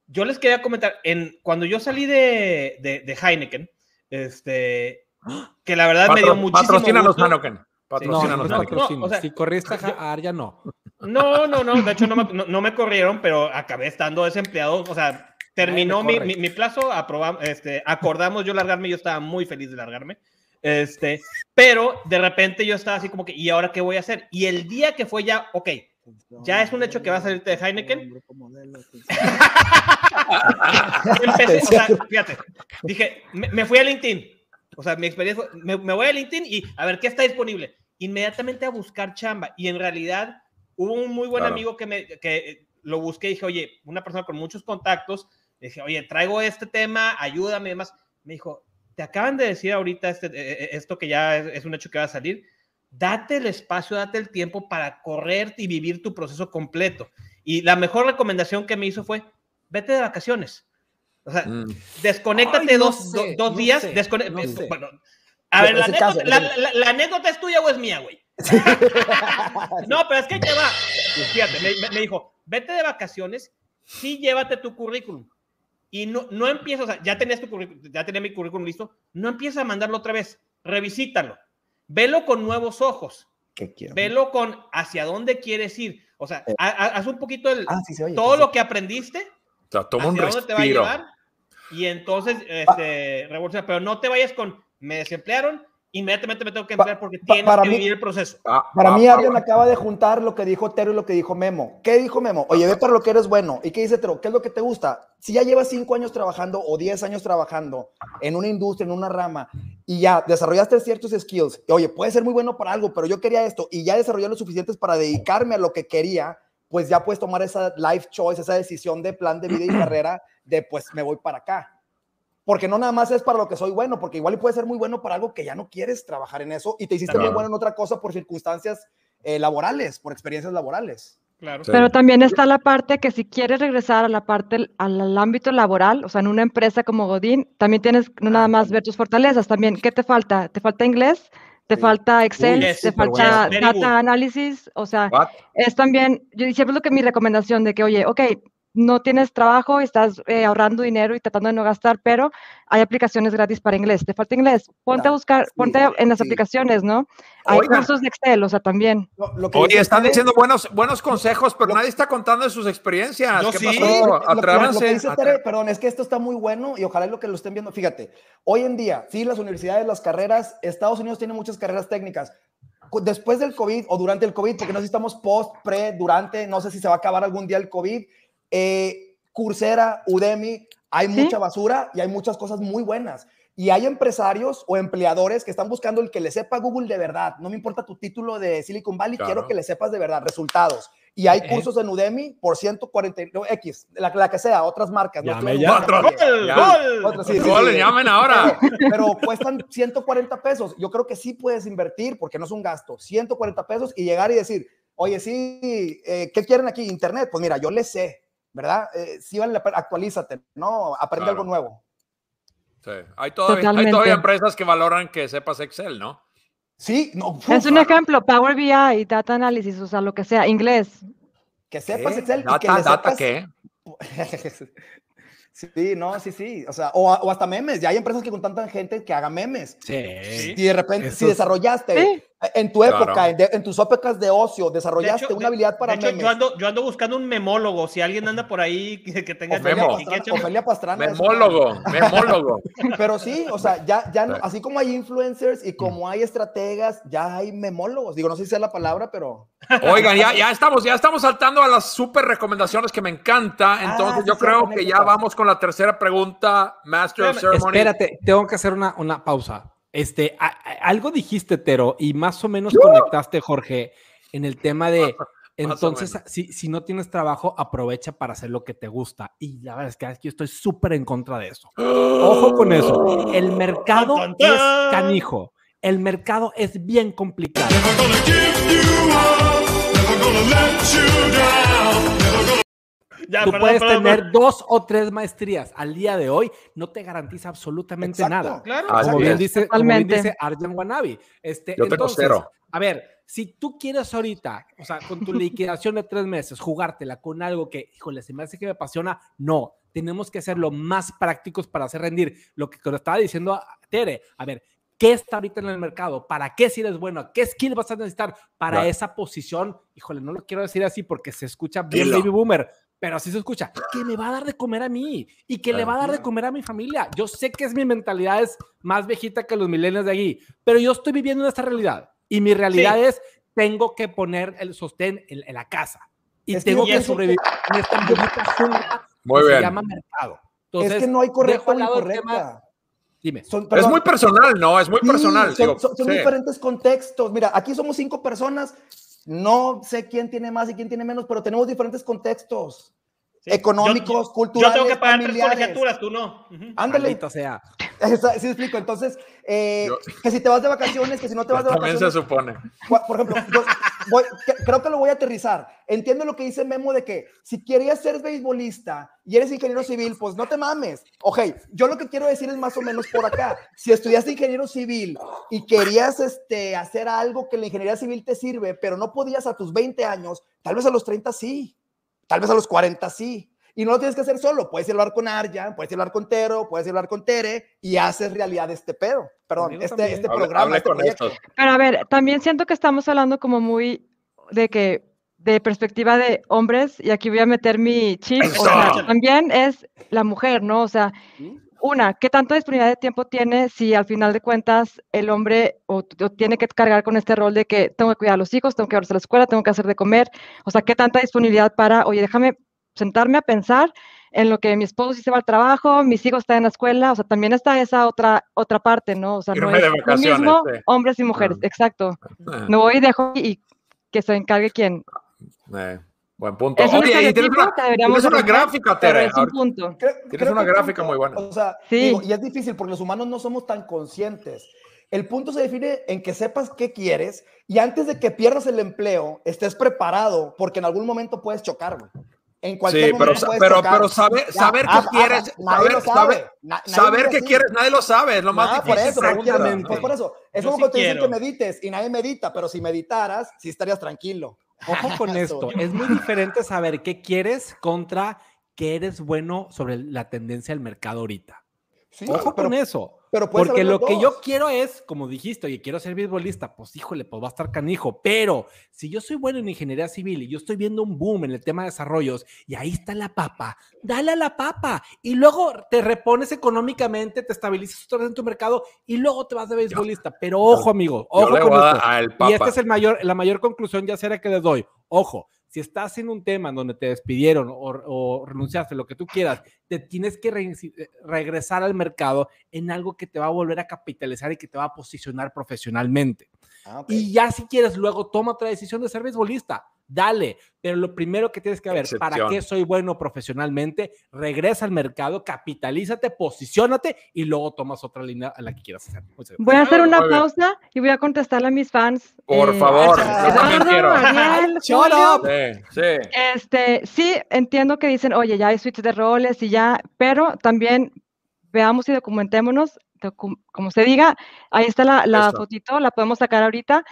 yo les quería comentar, en, cuando yo salí de, de, de Heineken, este, [gasps] que la verdad me dio muchísimo patrocínanos, gusto. Heineken. No, no, Heineken. patrocina. No, o sea, si corriste a a Arya, no. No, no, no, de hecho no me, no, no me corrieron, pero acabé estando desempleado, o sea, terminó mi, mi, mi plazo, aprobamos, este, acordamos yo largarme, yo estaba muy feliz de largarme, este, pero de repente yo estaba así como que, ¿y ahora qué voy a hacer? Y el día que fue ya, ok, ya es un hecho que va a salirte de Heineken. Empecé, o sea, [laughs] fíjate, dije, me, me fui a LinkedIn, O sea, mi experiencia fue, me, me voy a LinkedIn y a ver qué está disponible. Inmediatamente a buscar chamba. Y en realidad hubo un muy buen Claro. amigo que, me, que lo busqué y dije, oye, una persona con muchos contactos. le Dije, oye, traigo este tema, ayúdame y demás. Me dijo, te acaban de decir ahorita este, eh, eh, esto que ya es, un hecho que va a salir. Date el espacio, date el tiempo para correr y vivir tu proceso completo. Y la mejor recomendación que me hizo fue, vete de vacaciones. O sea, Mm. desconéctate Ay, no dos, sé, do- dos no días. sé, descone- no sé. bueno, a ver, la ese anécdota, caso, la- ese- la- la anécdota es tuya o es mía, güey. [laughs] No, pero es que te va. Fíjate, me, dijo, vete de vacaciones, sí llévate tu currículum. Y no, no empiezas, o sea, ya tenías tu currículum, ya tenía mi currículum listo, no empiezas a mandarlo otra vez, revisítalo, velo con nuevos ojos, ¿Qué quiero? velo con hacia dónde quieres ir. O sea, ha- ha- haz un poquito el, Ah, sí se oye. todo sí, lo que aprendiste, O sea, toma un hacia dónde te va a respiro. llevar, y entonces, este, revoluciona, pero no te vayas con, me desemplearon, inmediatamente me tengo que emplear porque pa- tienes para que mí- vivir el proceso. Ah, Para ah, mí, ah, Adrián acaba de juntar lo que dijo Tero y lo que dijo Memo. ¿Qué dijo Memo? Oye, ve para lo que eres bueno. ¿Y qué dice Tero? ¿Qué es lo que te gusta? Si ya llevas cinco años trabajando o diez años trabajando en una industria, en una rama, y ya desarrollaste ciertos skills, y, oye, puede ser muy bueno para algo, pero yo quería esto, y ya desarrollé lo suficientes para dedicarme a lo que quería, pues ya puedes tomar esa life choice, esa decisión de plan de vida y carrera de, pues, me voy para acá. Porque no nada más es para lo que soy bueno, porque igual puede ser muy bueno para algo que ya no quieres trabajar en eso y te hiciste muy Claro. bueno en otra cosa por circunstancias eh, laborales, por experiencias laborales. Claro. Sí. Pero también está la parte que si quieres regresar a la parte, al, al ámbito laboral, o sea, en una empresa como Godín, también tienes no nada más ver tus fortalezas, también, ¿qué te falta? ¿Te falta inglés? ¿Te Sí. falta Excel? yes, ¿Te falta bueno. Data análisis? O sea, What? es también, yo siempre lo que mi recomendación de que, oye, ok, no tienes trabajo, estás eh, ahorrando dinero y tratando de no gastar, pero hay aplicaciones gratis para inglés. ¿Te falta inglés? Ponte a buscar, sí, ponte en las sí. aplicaciones, ¿no? Hay Oigan. cursos de Excel, o sea, también. Lo, lo que Oye, están diciendo buenos, buenos consejos, pero Lo- nadie está contando de sus experiencias. Yo ¿Qué sí. pasó? Lo- lo- lo que dice Tere, perdón, es que esto está muy bueno y ojalá lo que lo estén viendo. Fíjate, hoy en día, sí, las universidades, las carreras, Estados Unidos tiene muchas carreras técnicas. Después del COVID o durante el COVID, porque no sé si estamos post, pre, durante, no sé si se va a acabar algún día el COVID, eh, Coursera, Udemy, hay Sí. mucha basura y hay muchas cosas muy buenas. Y hay empresarios o empleadores que están buscando el que le sepa Google de verdad. No me importa tu título de Silicon Valley, Claro. quiero que le sepas de verdad resultados. Y hay Eh. cursos en Udemy por 140 no, X, la, la que sea, otras marcas. Llame ya. Otro. ¡Gol! Ya. ¡Gol! Otras, sí, sí, No sí. le llamen ahora. Pero, [laughs] pero cuestan 140 pesos. Yo creo que sí puedes invertir porque no es un gasto. 140 pesos y llegar y decir, oye, sí, eh, ¿qué quieren aquí? Internet. Pues mira, yo le sé, ¿verdad? Eh, sí vale la pena, actualízate, ¿no? Aprende Claro. algo nuevo. Sí. Hay, todavía, hay todavía empresas que valoran que sepas Excel, ¿no? Sí, no. Es uf, un ejemplo, Power BI, Data Analysis, o sea, lo que sea, inglés. Que sepas ¿Qué? Excel y que Data, le data, sepas- ¿qué? [laughs] Sí, no, sí, sí. O sea, o, o hasta memes. Ya hay empresas que contratan gente que haga memes. Sí. Y de repente, Eso si es- desarrollaste Sí. En tu época, Claro. en, de- en tus épocas de ocio, De desarrollaste hecho, una de- habilidad para de hecho, memes. yo, ando, yo ando buscando un memólogo. Si alguien anda por ahí que, que tenga Ofelia, Memo. y que Pastrana, Ofelia Pastrana es Memólogo, [laughs] memólogo. Pero sí, o sea, ya, ya no- Sí. así como hay influencers y como hay estrategas, ya hay memólogos. Digo, no sé si sea la palabra, pero Oigan, ya, ya estamos, ya estamos saltando a las super recomendaciones que me encanta. Entonces, Ah, sí, yo cierto, creo que ya vamos con la tercera pregunta, Master of Espérame, Ceremony. Espérate, tengo que hacer una, una pausa. Este, a- a- algo dijiste, Tero, y más o menos conectaste, Jorge, en el tema de, [laughs] entonces, si, si no tienes trabajo, aprovecha para hacer lo que te gusta. Y la verdad es que yo estoy súper en contra de eso. Ojo con eso. El [gasps] mercado Tan, tan, es canijo. El mercado es bien complicado. [laughs] Ya, Tú perdón, puedes perdón, tener perdón. dos o tres maestrías al día de hoy, no te garantiza absolutamente Exacto. nada. Claro. Así Como bien es. dice, como bien dice Arjan Wanabi. Este, Yo tengo entonces, cero. A ver, si tú quieres ahorita, o sea, con tu [laughs] liquidación de tres meses, jugártela con algo que, híjole, se me hace que me apasiona, no. Tenemos que ser lo más prácticos para hacer rendir. Lo que lo estaba diciendo a Tere, a ver, ¿qué está ahorita en el mercado? ¿Para qué si eres bueno? ¿Qué skill vas a necesitar para Claro. esa posición? Híjole, no lo quiero decir así porque se escucha bien baby boomer, pero así se escucha. Que me va a dar de comer a mí y que le va a dar de comer a mi familia. Yo sé que es mi mentalidad es más viejita que los milenios de allí, pero yo estoy viviendo en esta realidad y mi realidad es tengo que poner el sostén en, en la casa y Es que tengo que pienso sobrevivir en esta jungla Muy que bien. se llama mercado. Entonces, es que no hay correcta dejo o incorrecta. Dime. Son, Es muy personal, ¿no? Es muy Sí, personal. Son, digo, son- son sí. diferentes contextos. Mira, aquí somos cinco personas. No sé quién tiene más y quién tiene menos, pero tenemos diferentes contextos. Sí. Económicos, Yo- yo- culturales, Yo tengo que pagar tres familiares. colegiaturas, tú no. Ujú. Ándale. Maldita sea. Sí, explico. Entonces, eh, Yo- que si te vas de vacaciones, que si no te [laughs] vas de También se vacaciones. supone. Por ejemplo, yo voy- creo que lo voy a aterrizar. Entiendo lo que dice Memo de que si querías ser beisbolista y eres ingeniero civil, pues no te mames. Ok, yo lo que quiero decir es más o menos por acá. Si estudiaste ingeniero civil y querías este, hacer algo que la ingeniería civil te sirve, pero no podías a tus 20 años, tal vez a los 30 sí, tal vez a los 40 sí. Y no lo tienes que hacer solo. Puedes hablar con Arjan, puedes hablar con Tero, puedes hablar con Tere y haces realidad este pedo. Perdón, Conmigo este, también. este programa. hable este con. Pero a ver, también siento que estamos hablando como muy de que de perspectiva de hombres y aquí voy a meter mi chip, o sea, también es la mujer, ¿no? O sea, una, ¿qué tanta disponibilidad de tiempo tiene si al final de cuentas el hombre o, o tiene que cargar con este rol de que tengo que cuidar a los hijos, tengo que llevarlos a la escuela, tengo que hacer de comer? O sea, ¿qué tanta disponibilidad para, oye, déjame sentarme a pensar en lo que mi esposo sí se va al trabajo, mis hijos están en la escuela, o sea, también está esa otra otra parte, ¿no? O sea, no Irme es de lo mismo sí. hombres y mujeres, Ah. exacto. Eh, Me voy y dejo y que se encargue quien. eh, buen punto. Es un Oye, y tienes una, tienes gráfica, Tere. es un punto. Creo- Tienes creo una gráfica punto- muy buena. O sea, Sí. digo, y es difícil porque los humanos no somos tan conscientes. El punto se define en que sepas qué quieres y antes de que pierdas el empleo, estés preparado porque en algún momento puedes chocar, güey. En cualquier Sí, pero, pero, chocar. pero saber, Ya, saber ajá, qué quieres, nadie saber, lo sabe. saber, Na- nadie saber qué quieres, nadie lo sabe, es lo más Ah, por difícil. eso, pero quiero- Exactamente. pues por eso. Es Yo como sí cuando te dicen que medites y nadie medita, pero si meditaras, sí estarías tranquilo. Ojo con [laughs] esto, es muy diferente saber qué quieres contra que eres bueno sobre la tendencia del mercado ahorita. Sí, Ojo pero, con eso. Pero Porque lo que yo quiero es, como dijiste, oye, quiero ser beisbolista, pues híjole, pues va a estar canijo. Pero si yo soy bueno en ingeniería civil y yo estoy viendo un boom en el tema de desarrollos y ahí está la papa, dale a la papa y luego te repones económicamente, te estabilizas otra vez en tu mercado y luego te vas de beisbolista. Pero ojo, amigo, ojo con esto. Y esta es el mayor, la mayor conclusión ya será que les doy. Ojo, si estás en un tema en donde te despidieron o, o renunciaste, lo que tú quieras, te tienes que re- regresar al mercado en algo que te va a volver a capitalizar y que te va a posicionar profesionalmente. Ah. Y ya si quieres, luego toma otra decisión de ser beisbolista. Dale, pero lo primero que tienes que ver, ¿para Excepción. qué soy bueno profesionalmente? Regresa al mercado, capitalízate, posiciónate y luego tomas otra línea a la que quieras hacer. Voy a hacer una Muy bien. pausa y voy a contestarle a mis fans. Por eh, favor, yo también Eduardo, quiero. Ariel, Shut Julio. up. Sí, sí. Este, sí, entiendo que dicen, oye, ya hay switch de roles y ya, pero también veamos y documentémonos, docu- como se diga, ahí está la, la fotito, la podemos sacar ahorita.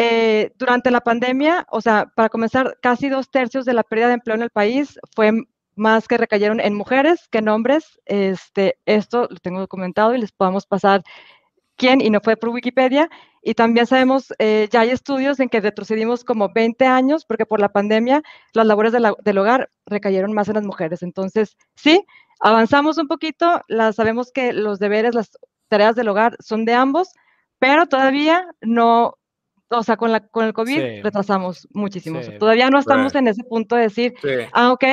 Eh, durante la pandemia, o sea, para comenzar, casi dos tercios de la pérdida de empleo en el país fue más que recayeron en mujeres que en hombres. Este, esto lo tengo documentado y les podemos pasar quién y no fue por Wikipedia. Y también sabemos, eh, ya hay estudios en que retrocedimos como 20 años porque por la pandemia las labores de la- del hogar recayeron más en las mujeres. Entonces, sí, avanzamos un poquito, la, sabemos que los deberes, las tareas del hogar son de ambos, pero todavía no, o sea, con, la, con el COVID Sí. retrasamos muchísimo. O sea, Sí. Todavía no estamos en ese punto de decir, sí. ah, ok,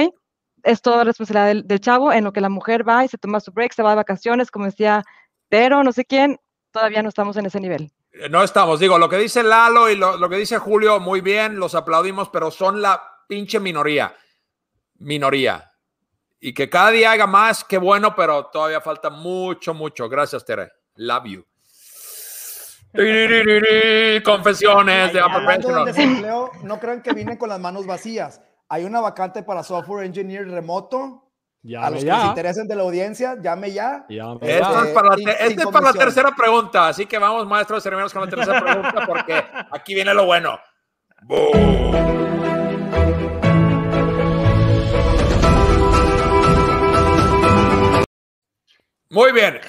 es toda responsabilidad del, del chavo, en lo que la mujer va y se toma su break, se va de vacaciones, como decía Tero, no sé quién, todavía no estamos en ese nivel. No estamos, digo, lo que dice Lalo y lo, lo que dice Julio, muy bien, los aplaudimos, pero son la pinche minoría. Minoría. Y que cada día haga más, qué bueno, pero todavía falta mucho, mucho. Gracias, Tere. Love you. Confesiones de Hablando del desempleo, no crean que vine con las manos vacías. Hay una vacante para software engineer remoto. a los que les interesen de la audiencia, llame ya. Llame Esto Eh, es para la, sin- te- sin esta es para la tercera pregunta, así que vamos, maestros, terminamos con la tercera [laughs] pregunta porque aquí viene lo bueno. ¡Boom! Muy bien.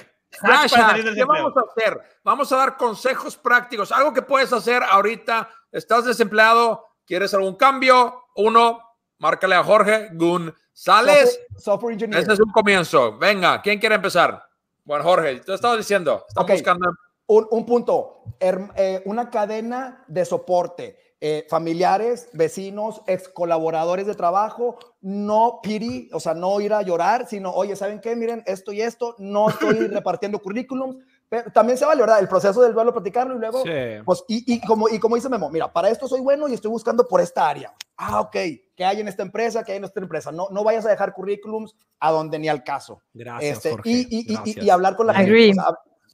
Para Flash salir hack, del ¿qué desempleo. vamos a hacer? Vamos a dar consejos prácticos, algo que puedes hacer ahorita. Estás desempleado, quieres algún cambio. Uno, márcale a Jorge González. Software, software engineer. Este es un comienzo. Venga, ¿quién quiere empezar? Bueno, Jorge, tú estabas diciendo, estamos buscando. Un, un punto, eh, una cadena de soporte. eh, familiares, vecinos, ex colaboradores de trabajo, no piri, o sea, no ir a llorar, sino, oye, ¿saben qué? Miren, esto y esto, no estoy [laughs] repartiendo currículums, pero también se vale, ¿verdad? El proceso del duelo, platicarlo y luego, Sí. pues, y, y como, y como dice Memo, mira, para esto soy bueno y estoy buscando por esta área. Ah, ok, ¿qué hay en esta empresa? ¿Qué hay en esta empresa? No, no vayas a dejar currículums a donde ni al caso. Gracias, Este, Jorge. y, y- y- y- gracias. y hablar con la gente. O sea,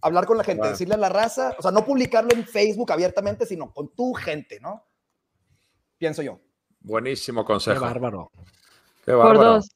hablar con la gente, Claro. decirle a la raza, o sea, no publicarlo en Facebook abiertamente, sino con tu gente, ¿no? Pienso yo. Buenísimo Qué consejo. bárbaro. Qué Por dos.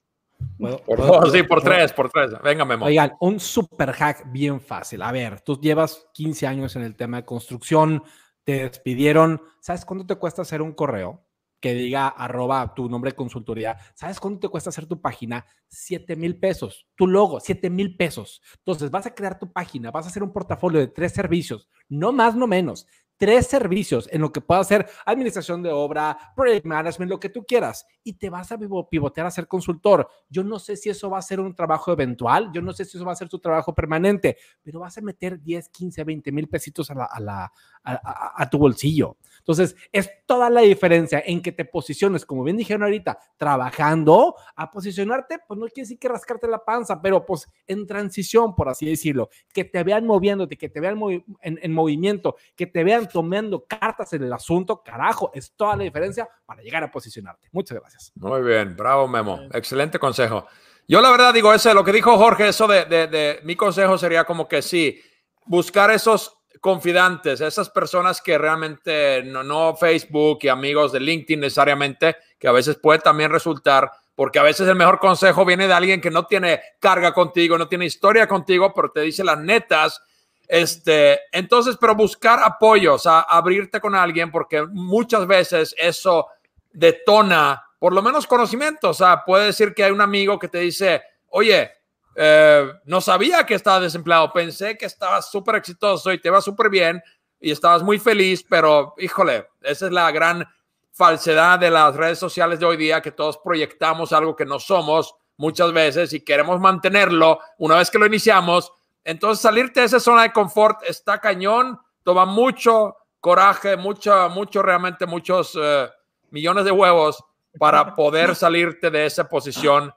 ¿Puedo- Por dos, sí, por tres, por tres. Venga, Memo. Oigan, un super hack bien fácil. A ver, tú llevas 15 años en el tema de construcción, te despidieron. ¿Sabes cuánto te cuesta hacer un correo? Que diga arroba tu nombre de consultoría. ¿Sabes cuánto te cuesta hacer tu página? 7 mil pesos. Tu logo, 7 mil pesos. Entonces vas a crear tu página, vas a hacer un portafolio de tres servicios, no más, no menos. Tres servicios en lo que pueda ser administración de obra, project management, lo que tú quieras. Y te vas a pivo- pivotear a ser consultor. Yo no sé si eso va a ser un trabajo eventual, yo no sé si eso va a ser tu trabajo permanente, pero vas a meter 10, 15, 20 mil pesitos a, la- a la- a- a tu bolsillo. Entonces, es toda la diferencia en que te posiciones, como bien dijeron ahorita, trabajando, a posicionarte, pues no quiere decir que rascarte la panza, pero pues en transición, por así decirlo, que te vean moviéndote, que te vean movi- en, en movimiento, que te vean tomando cartas en el asunto, carajo, es toda la diferencia para llegar a posicionarte. Muchas gracias. Muy bien, bravo Memo. Excelente consejo. Yo la verdad digo eso, lo que dijo Jorge, eso de, de- mi consejo sería como que sí, buscar esos confidentes, esas personas que realmente no, no Facebook y amigos de LinkedIn necesariamente, que a veces puede también resultar, porque a veces el mejor consejo viene de alguien que no tiene carga contigo, no tiene historia contigo, pero te dice las netas. Este, entonces, pero buscar apoyo, o sea, abrirte con alguien, porque muchas veces eso detona por lo menos conocimiento. O sea, puede decir que hay un amigo que te dice, oye, eh, no sabía que estabas desempleado, pensé que estabas súper exitoso y te va súper bien y estabas muy feliz, pero híjole, esa es la gran falsedad de las redes sociales de hoy día, que todos proyectamos algo que no somos muchas veces y queremos mantenerlo una vez que lo iniciamos. Entonces, salirte de esa zona de confort está cañón, toma mucho coraje, mucho, mucho, realmente muchos eh, millones de huevos para poder [laughs] salirte de esa posición.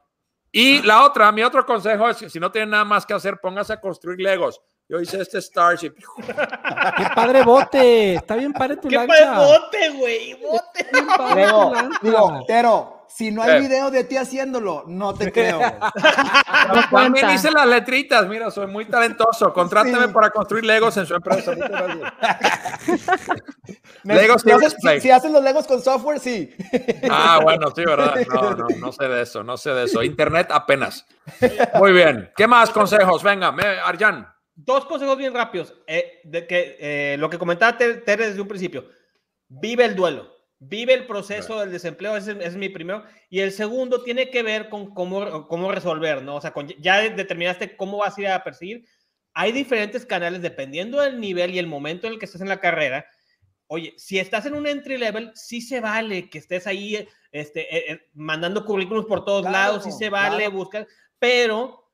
Y la otra, mi otro consejo es que si no tienen nada más que hacer, póngase a construir Legos. Yo hice este Starship. ¡Qué padre bote! Está bien padre tu ¡Qué lancha. padre bote, güey! ¡Bote! Bien padre tu Digo, lancha. digo, Tero, si no hay Eh. video de ti haciéndolo, no te [laughs] creo. No También hice las letritas. Mira, soy muy talentoso. [laughs] Contrátame Sí. para construir Legos en su empresa. [laughs] Legos si, haces, si- si haces los Legos con software, sí. Ah, bueno, sí, ¿verdad? No, no, no sé de eso, no sé de eso. Internet apenas. Muy bien. ¿Qué más consejos? Venga, me, Arjan. Dos consejos bien rápidos. eh, de que eh, lo que comentaba Ter- Tere desde un principio. Vive el duelo. Vive el proceso del desempleo. Ese, ese es mi primero. Y el segundo tiene que ver con cómo, cómo resolver, ¿no? O sea, con- ya determinaste cómo vas a ir a perseguir. Hay diferentes canales dependiendo del nivel y el momento en el que estés en la carrera. Oye, si estás en un entry level, sí se vale que estés ahí este, eh, eh, mandando currículums por todos Claro, lados, sí se vale claro. buscar, pero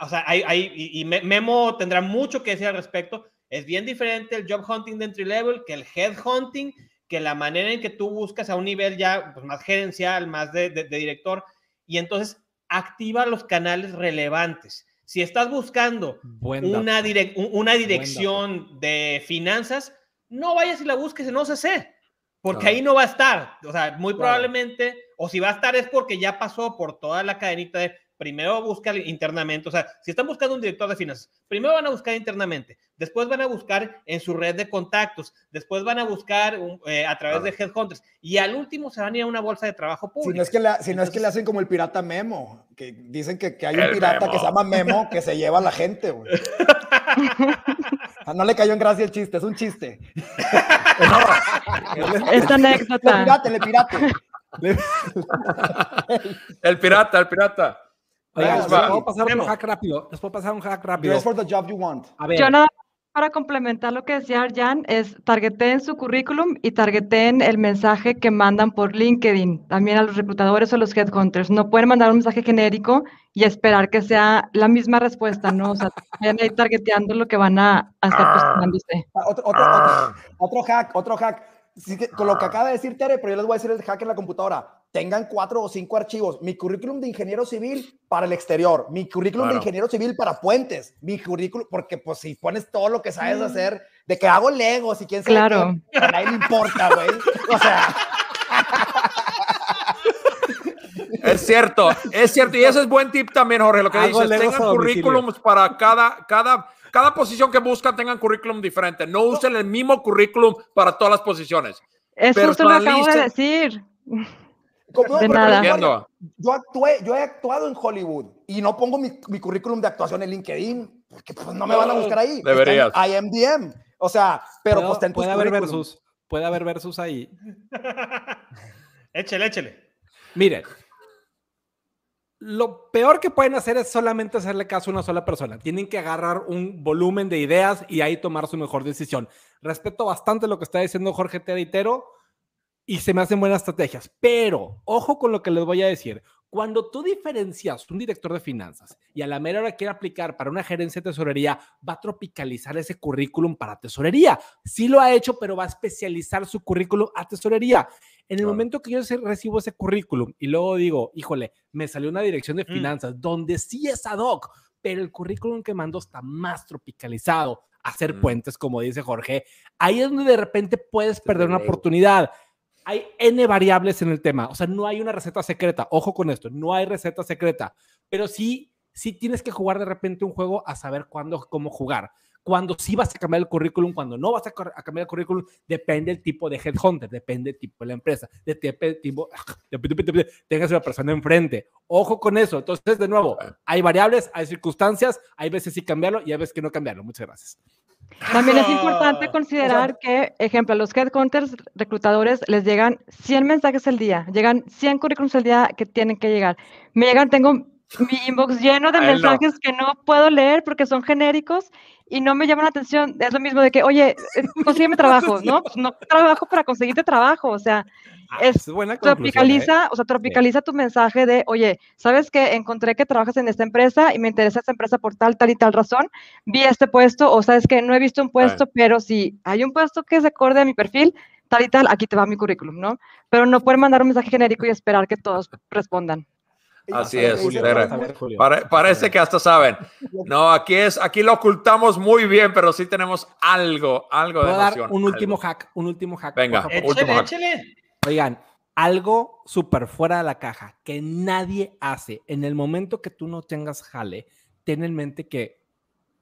o sea, hay, hay- y, y Me- Memo tendrá mucho que decir al respecto. Es bien diferente el job hunting de entry level que el head hunting, que la manera en que tú buscas a un nivel ya pues, más gerencial, más de, de- de director, y entonces activa los canales relevantes. Si estás buscando una, direc- una dirección de finanzas, no vayas y la busques en OCC, porque Claro. ahí no va a estar. O sea, muy Claro. probablemente, o si va a estar es porque ya pasó por toda la cadenita de primero buscar internamente. O sea, si están buscando un director de finanzas, primero van a buscar internamente, después van a buscar en su red de contactos, después van a buscar un- eh, a través de headhunters y al último se van a ir a una bolsa de trabajo Si pública. no es que, la- si no es que le hacen como el pirata Memo, que dicen que, que hay un pirata Memo. que se llama Memo que se lleva a la gente, güey. [laughs] Ah, No le cayó en gracia el chiste, es un chiste. [laughs] Esta Le anécdota. pirate, le pirate. El pirata, el pirata. Oigan, Ahí les puedo pasar un hack rápido. Les puedo pasar un hack rápido. Dress for the job you want. A ver, Yo nada para complementar lo que decía Arjan, es targeteen su currículum y targeteen el mensaje que mandan por LinkedIn, también a los reclutadores o los headhunters. No pueden mandar un mensaje genérico y esperar que sea la misma respuesta, ¿no? O sea, vayan a ir targeteando lo que van a, a estar Ah. posicionándose. Ah, Otro, otro, otro, otro hack, otro hack. sí que- con lo que acaba de decir Tere, pero yo les voy a decir el hack en la computadora. Tengan cuatro o cinco archivos. Mi currículum de ingeniero civil para el exterior, mi currículum Claro. de ingeniero civil para puentes, mi currículum, porque pues si pones todo lo que sabes hacer, de que hago legos y quién sabe Claro. qué, a nadie le importa, güey. O sea, Es cierto, es cierto. Y ese es buen tip también, Jorge, lo que Hago dices. Tengan currículums para cada, cada, cada posición que buscan, tengan currículum diferente. No usen el mismo currículum para todas las posiciones. Es justo lo que acabo de decir. Como, De nada. yo-. Yo actué, yo he actuado en Hollywood y no pongo mi, mi currículum de actuación en LinkedIn porque pues no me van a buscar ahí. Está en Deberías. IMDM. O sea, pero Puedo- pues ten puede haber versus. Puede haber versus ahí. [laughs] Échele, échele. Miren, lo peor que pueden hacer es solamente hacerle caso a una sola persona. Tienen que agarrar un volumen de ideas y ahí tomar su mejor decisión. Respeto bastante lo que está diciendo Jorge Teritero y se me hacen buenas estrategias. Pero, ojo con lo que les voy a decir. Cuando tú diferencias un director de finanzas y a la mera hora quiere aplicar para una gerencia de tesorería, va a tropicalizar ese currículum para tesorería. Sí lo ha hecho, pero va a especializar su currículum a tesorería. En el Claro. momento que yo recibo ese currículum y luego digo, híjole, me salió una dirección de Mm. finanzas donde sí es ad hoc, pero el currículum que mando está más tropicalizado hacer Mm. puentes, como dice Jorge. Ahí es donde de repente puedes perder una oportunidad. Hay N variables en el tema, o sea, no hay una receta secreta. Ojo con esto, no hay receta secreta, pero sí, sí tienes que jugar de repente un juego a saber cuándo, cómo jugar. Cuando sí vas a cambiar el currículum, cuando no vas a, a cambiar el currículum, depende del tipo de headhunter, depende del tipo de la empresa, de tipo, tipo- tengas una persona enfrente. Ojo con eso. Entonces, de nuevo, hay variables, hay circunstancias, hay veces sí cambiarlo y hay veces que no cambiarlo. Muchas gracias. También es importante considerar que, ejemplo, a los headhunters reclutadores les llegan 100 mensajes al día, llegan 100 currículums al día que tienen que llegar. Me llegan, tengo mi inbox lleno de él no. mensajes que no puedo leer porque son genéricos y no me llaman la atención. Es lo mismo de que, oye, eh, consígueme [laughs] trabajo, ¿no? No trabajo para conseguirte trabajo, o sea, es Es buena conclusión, ¿eh? tropicaliza, o sea, tropicaliza tu mensaje de, oye, ¿sabes que Encontré que trabajas en esta empresa y me interesa esta empresa por tal, tal y tal razón. Vi este puesto, o sabes que no he visto un puesto, pero si hay un puesto que se acorde a mi perfil, tal y tal, aquí te va mi currículum, ¿no? Pero no pueden mandar un mensaje genérico y esperar que todos respondan. Así es, Julio. Pare- parece que hasta saben. [laughs] No, aquí es, aquí lo ocultamos muy bien, pero sí tenemos algo, algo de dar noción, un último algo. hack, un último hack. Venga. Último hack. échele. Oigan, algo súper fuera de la caja que nadie hace en el momento que tú no tengas jale, ten en mente que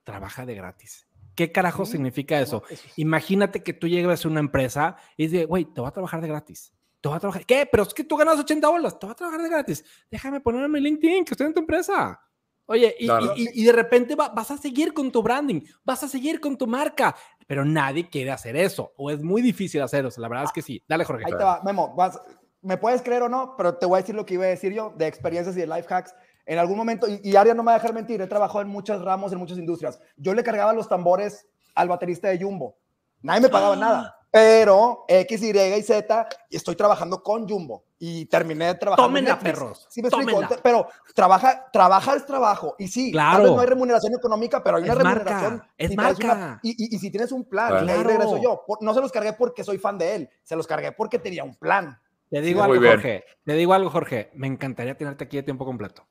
trabaja de gratis. ¿Qué carajo significa eso? Imagínate que tú llegas a una empresa y dices, güey, te voy a trabajar de gratis. Te voy a trabajar. ¿Qué? Pero es que tú ganas 80 bolas. Te voy a trabajar de gratis. Déjame poner en mi LinkedIn que estoy en tu empresa. Oye, y, Claro. y- y de repente va- vas a seguir con tu branding, vas a seguir con tu marca, pero nadie quiere hacer eso, o es muy difícil hacer eso. La verdad es que sí. Dale, Jorge. Ahí te va, Memo, vas- me puedes creer o no, pero te voy a decir lo que iba a decir yo de experiencias y de life hacks. En algún momento, y, y Aria no me va a dejar mentir, he trabajado en muchos ramos, en muchas industrias. Yo le cargaba los tambores al baterista de Jumbo. Nadie me pagaba nada, pero X, Y y Z, y estoy trabajando con Jumbo. Y terminé trabajando en Tómenla, Netflix. perros, Sí, me explico. Pero trabaja, trabajar es trabajo. Y sí, tal vez Claro. no hay remuneración económica, pero hay una Es marca, remuneración. es si traes una- marca. y, y- y si tienes un plan, Claro. y ahí regreso yo. Por- no se los cargué porque soy fan de él, se los cargué porque tenía un plan. Te digo muy algo, bien. Jorge. Te digo algo, Jorge. Me encantaría tenerte aquí de tiempo completo.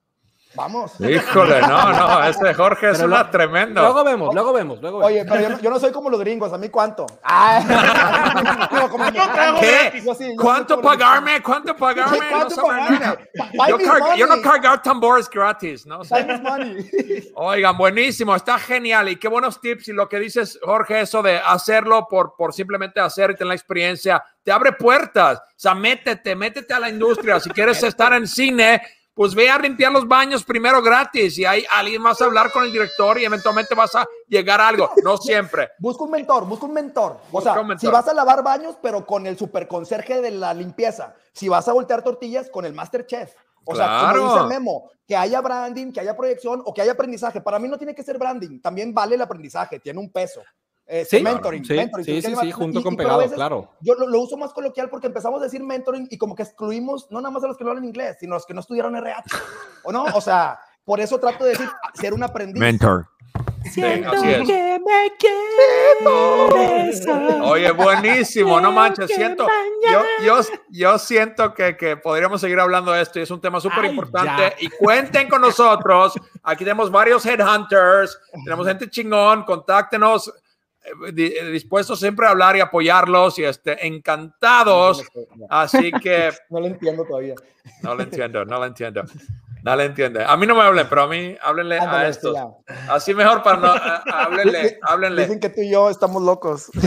Vamos. Híjole, no, no, ese Jorge es Pero una lo-. Luego vemos, luego vemos, luego vemos. Oye, pero yo no, yo no soy como los gringos, ¿a mí cuánto? [laughs] Ah, digo, como ¿Qué? gratis. Yo sí, yo ¿Cuánto pagarme? ¿Cuánto pagarme? ¿Cuánto no pagarme? Yo, yo no cargar tambores gratis, ¿no? O sea. [laughs] Oigan, buenísimo, está genial y qué buenos tips y lo que dices, Jorge, eso de hacerlo por, por simplemente hacer y tener la experiencia, te abre puertas, o sea, métete, métete a la industria, si quieres estar en cine, pues ve a limpiar los baños primero gratis y ahí alguien más a hablar con el director y eventualmente vas a llegar a algo, no siempre. Busca un mentor, busca un mentor. O Busca sea, mentor. si vas a lavar baños, pero con el super conserje de la limpieza. Si vas a voltear tortillas, con el master chef. O sea, Claro. como dice Memo, que haya branding, que haya proyección o que haya aprendizaje. Para mí no tiene que ser branding, también vale el aprendizaje, tiene un peso. Eh, Sí, mentoring, sí, mentoring. sí, sí, sí, junto y- con y pegado, veces claro. Yo lo, lo uso más coloquial porque empezamos a decir mentoring y como que excluimos no nada más a los que no hablan inglés, sino a los que no estudiaron RH. ¿O no? O sea, por eso trato de decir ser un aprendiz. Siento así es. que me quieres. Oye, buenísimo, no manches, siento, yo, yo, yo siento que, que podríamos seguir hablando de esto y es un tema súper importante y cuenten con nosotros, aquí tenemos varios headhunters, tenemos gente chingón, contáctenos, dispuestos siempre a hablar y apoyarlos y este, encantados, así que [laughs] No lo entiendo todavía. no lo entiendo, no lo entiendo. No le entiende. A mí no me hablen, pero a mí háblenle a estos. Así mejor para no. a- [laughs] Háblenle, háblenle. Dicen que tú y yo estamos locos. [laughs]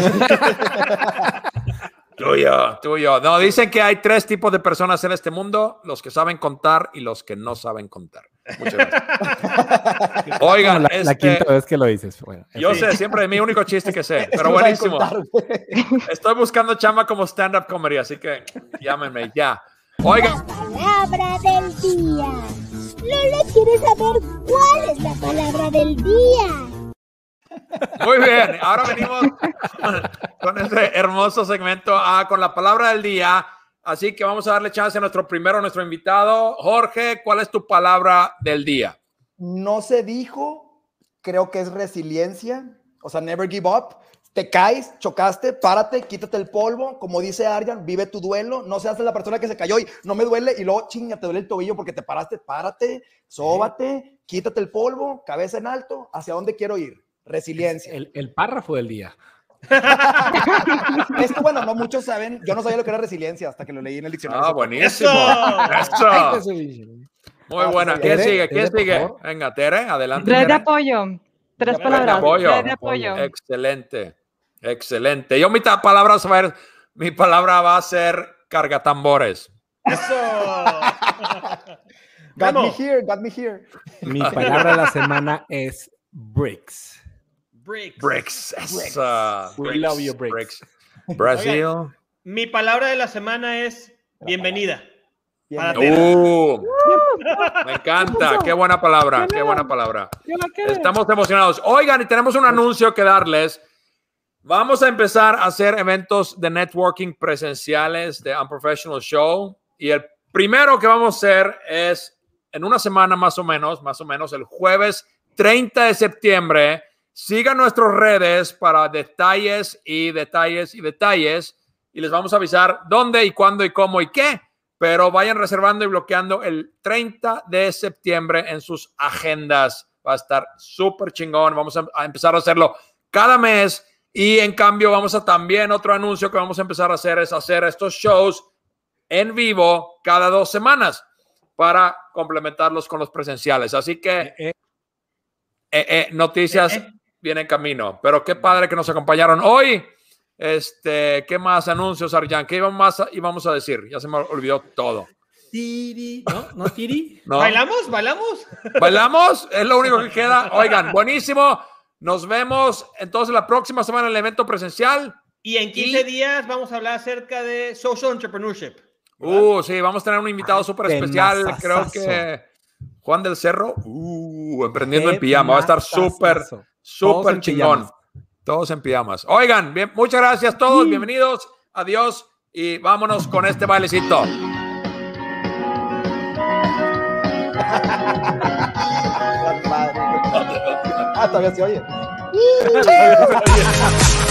Tuyo, tuyo. No, dicen que hay tres tipos de personas en este mundo: los que saben contar y los que no saben contar. Muchas gracias. [laughs] Oigan, la, la este, quinta vez que lo dices. Bueno, yo sí. sé, siempre es mi único chiste que sé, [laughs] pero buenísimo. Estoy buscando chamba como stand-up comedy, así que llámenme ya. Oigan, Palabra del día. Lola quiere saber cuál es la palabra del día. Muy bien, ahora venimos [laughs] con este hermoso segmento ah, con la palabra del día. Así que vamos a darle chance a nuestro primero, nuestro invitado. Jorge, ¿cuál es tu palabra del día? No se dijo, creo que es resiliencia, o sea, never give up. Te caes, chocaste, párate, quítate el polvo, como dice Arjan, vive tu duelo, no seas la persona que se cayó y no me duele y luego chinga, te duele el tobillo porque te paraste, párate, sóbate, quítate el polvo, cabeza en alto, ¿hacia dónde quiero ir? Resiliencia. El, el párrafo del día. [laughs] Es que bueno, no muchos saben, yo no sabía lo que era resiliencia hasta que lo leí en el diccionario. Ah, buenísimo. ¡Eso! Eso. Muy Ah, buena. ¿Quién Tere, sigue? ¿Quién sigue? Venga, Tere, adelante. Red de apoyo. Tres Red de palabras. apoyo. Red de apoyo. Excelente, excelente. Yo mi palabra va a ver, mi palabra va a ser cargatambores. ¡Eso! [laughs] Got me here, got me here. Mi palabra de la semana es bricks. Bricks. Bricks. esa, We love you, Bricks. [laughs] Brasil. Mi palabra de la semana es bienvenida. Para. Uh, me encanta. Qué buena palabra. Qué buena palabra. Estamos emocionados. Oigan, y tenemos un anuncio que darles. Vamos a empezar a hacer eventos de networking presenciales de Unprofessional Show. Y el primero que vamos a hacer es en una semana más o menos, más o menos el jueves 30 de septiembre. Sigan nuestras redes para detalles y detalles y detalles. Y les vamos a avisar dónde y cuándo y cómo y qué. Pero vayan reservando y bloqueando el 30 de septiembre en sus agendas. Va a estar súper chingón. Vamos a, a empezar a hacerlo cada mes. Y en cambio, vamos a también otro anuncio que vamos a empezar a hacer es hacer estos shows en vivo cada dos semanas para complementarlos con los presenciales. Así que Eh, eh, eh, eh, noticias Vienen en camino. Pero qué padre que nos acompañaron hoy. Este, ¿qué más anuncios, Arjan? ¿Qué íbamos, más a- íbamos a decir? Ya se me olvidó todo. Tiri, ¿no? ¿No, Tiri? [laughs] ¿No? ¿Bailamos? ¿Bailamos? [laughs] ¿Bailamos? Es lo único que queda. Oigan, buenísimo. Nos vemos entonces la próxima semana en el evento presencial. Y en 15 días vamos a hablar acerca de social entrepreneurship. Uh, sí, vamos a tener un invitado súper especial. Creo que Juan del Cerro. Uh, emprendiendo en pijama. Va a estar súper, súper chingón. pijamas. Todos en pijamas. Oigan, bien, muchas gracias a todos. Bienvenidos. Adiós. Y vámonos con este bailecito. [laughs] Ah, todavía se oye. [laughs] [laughs]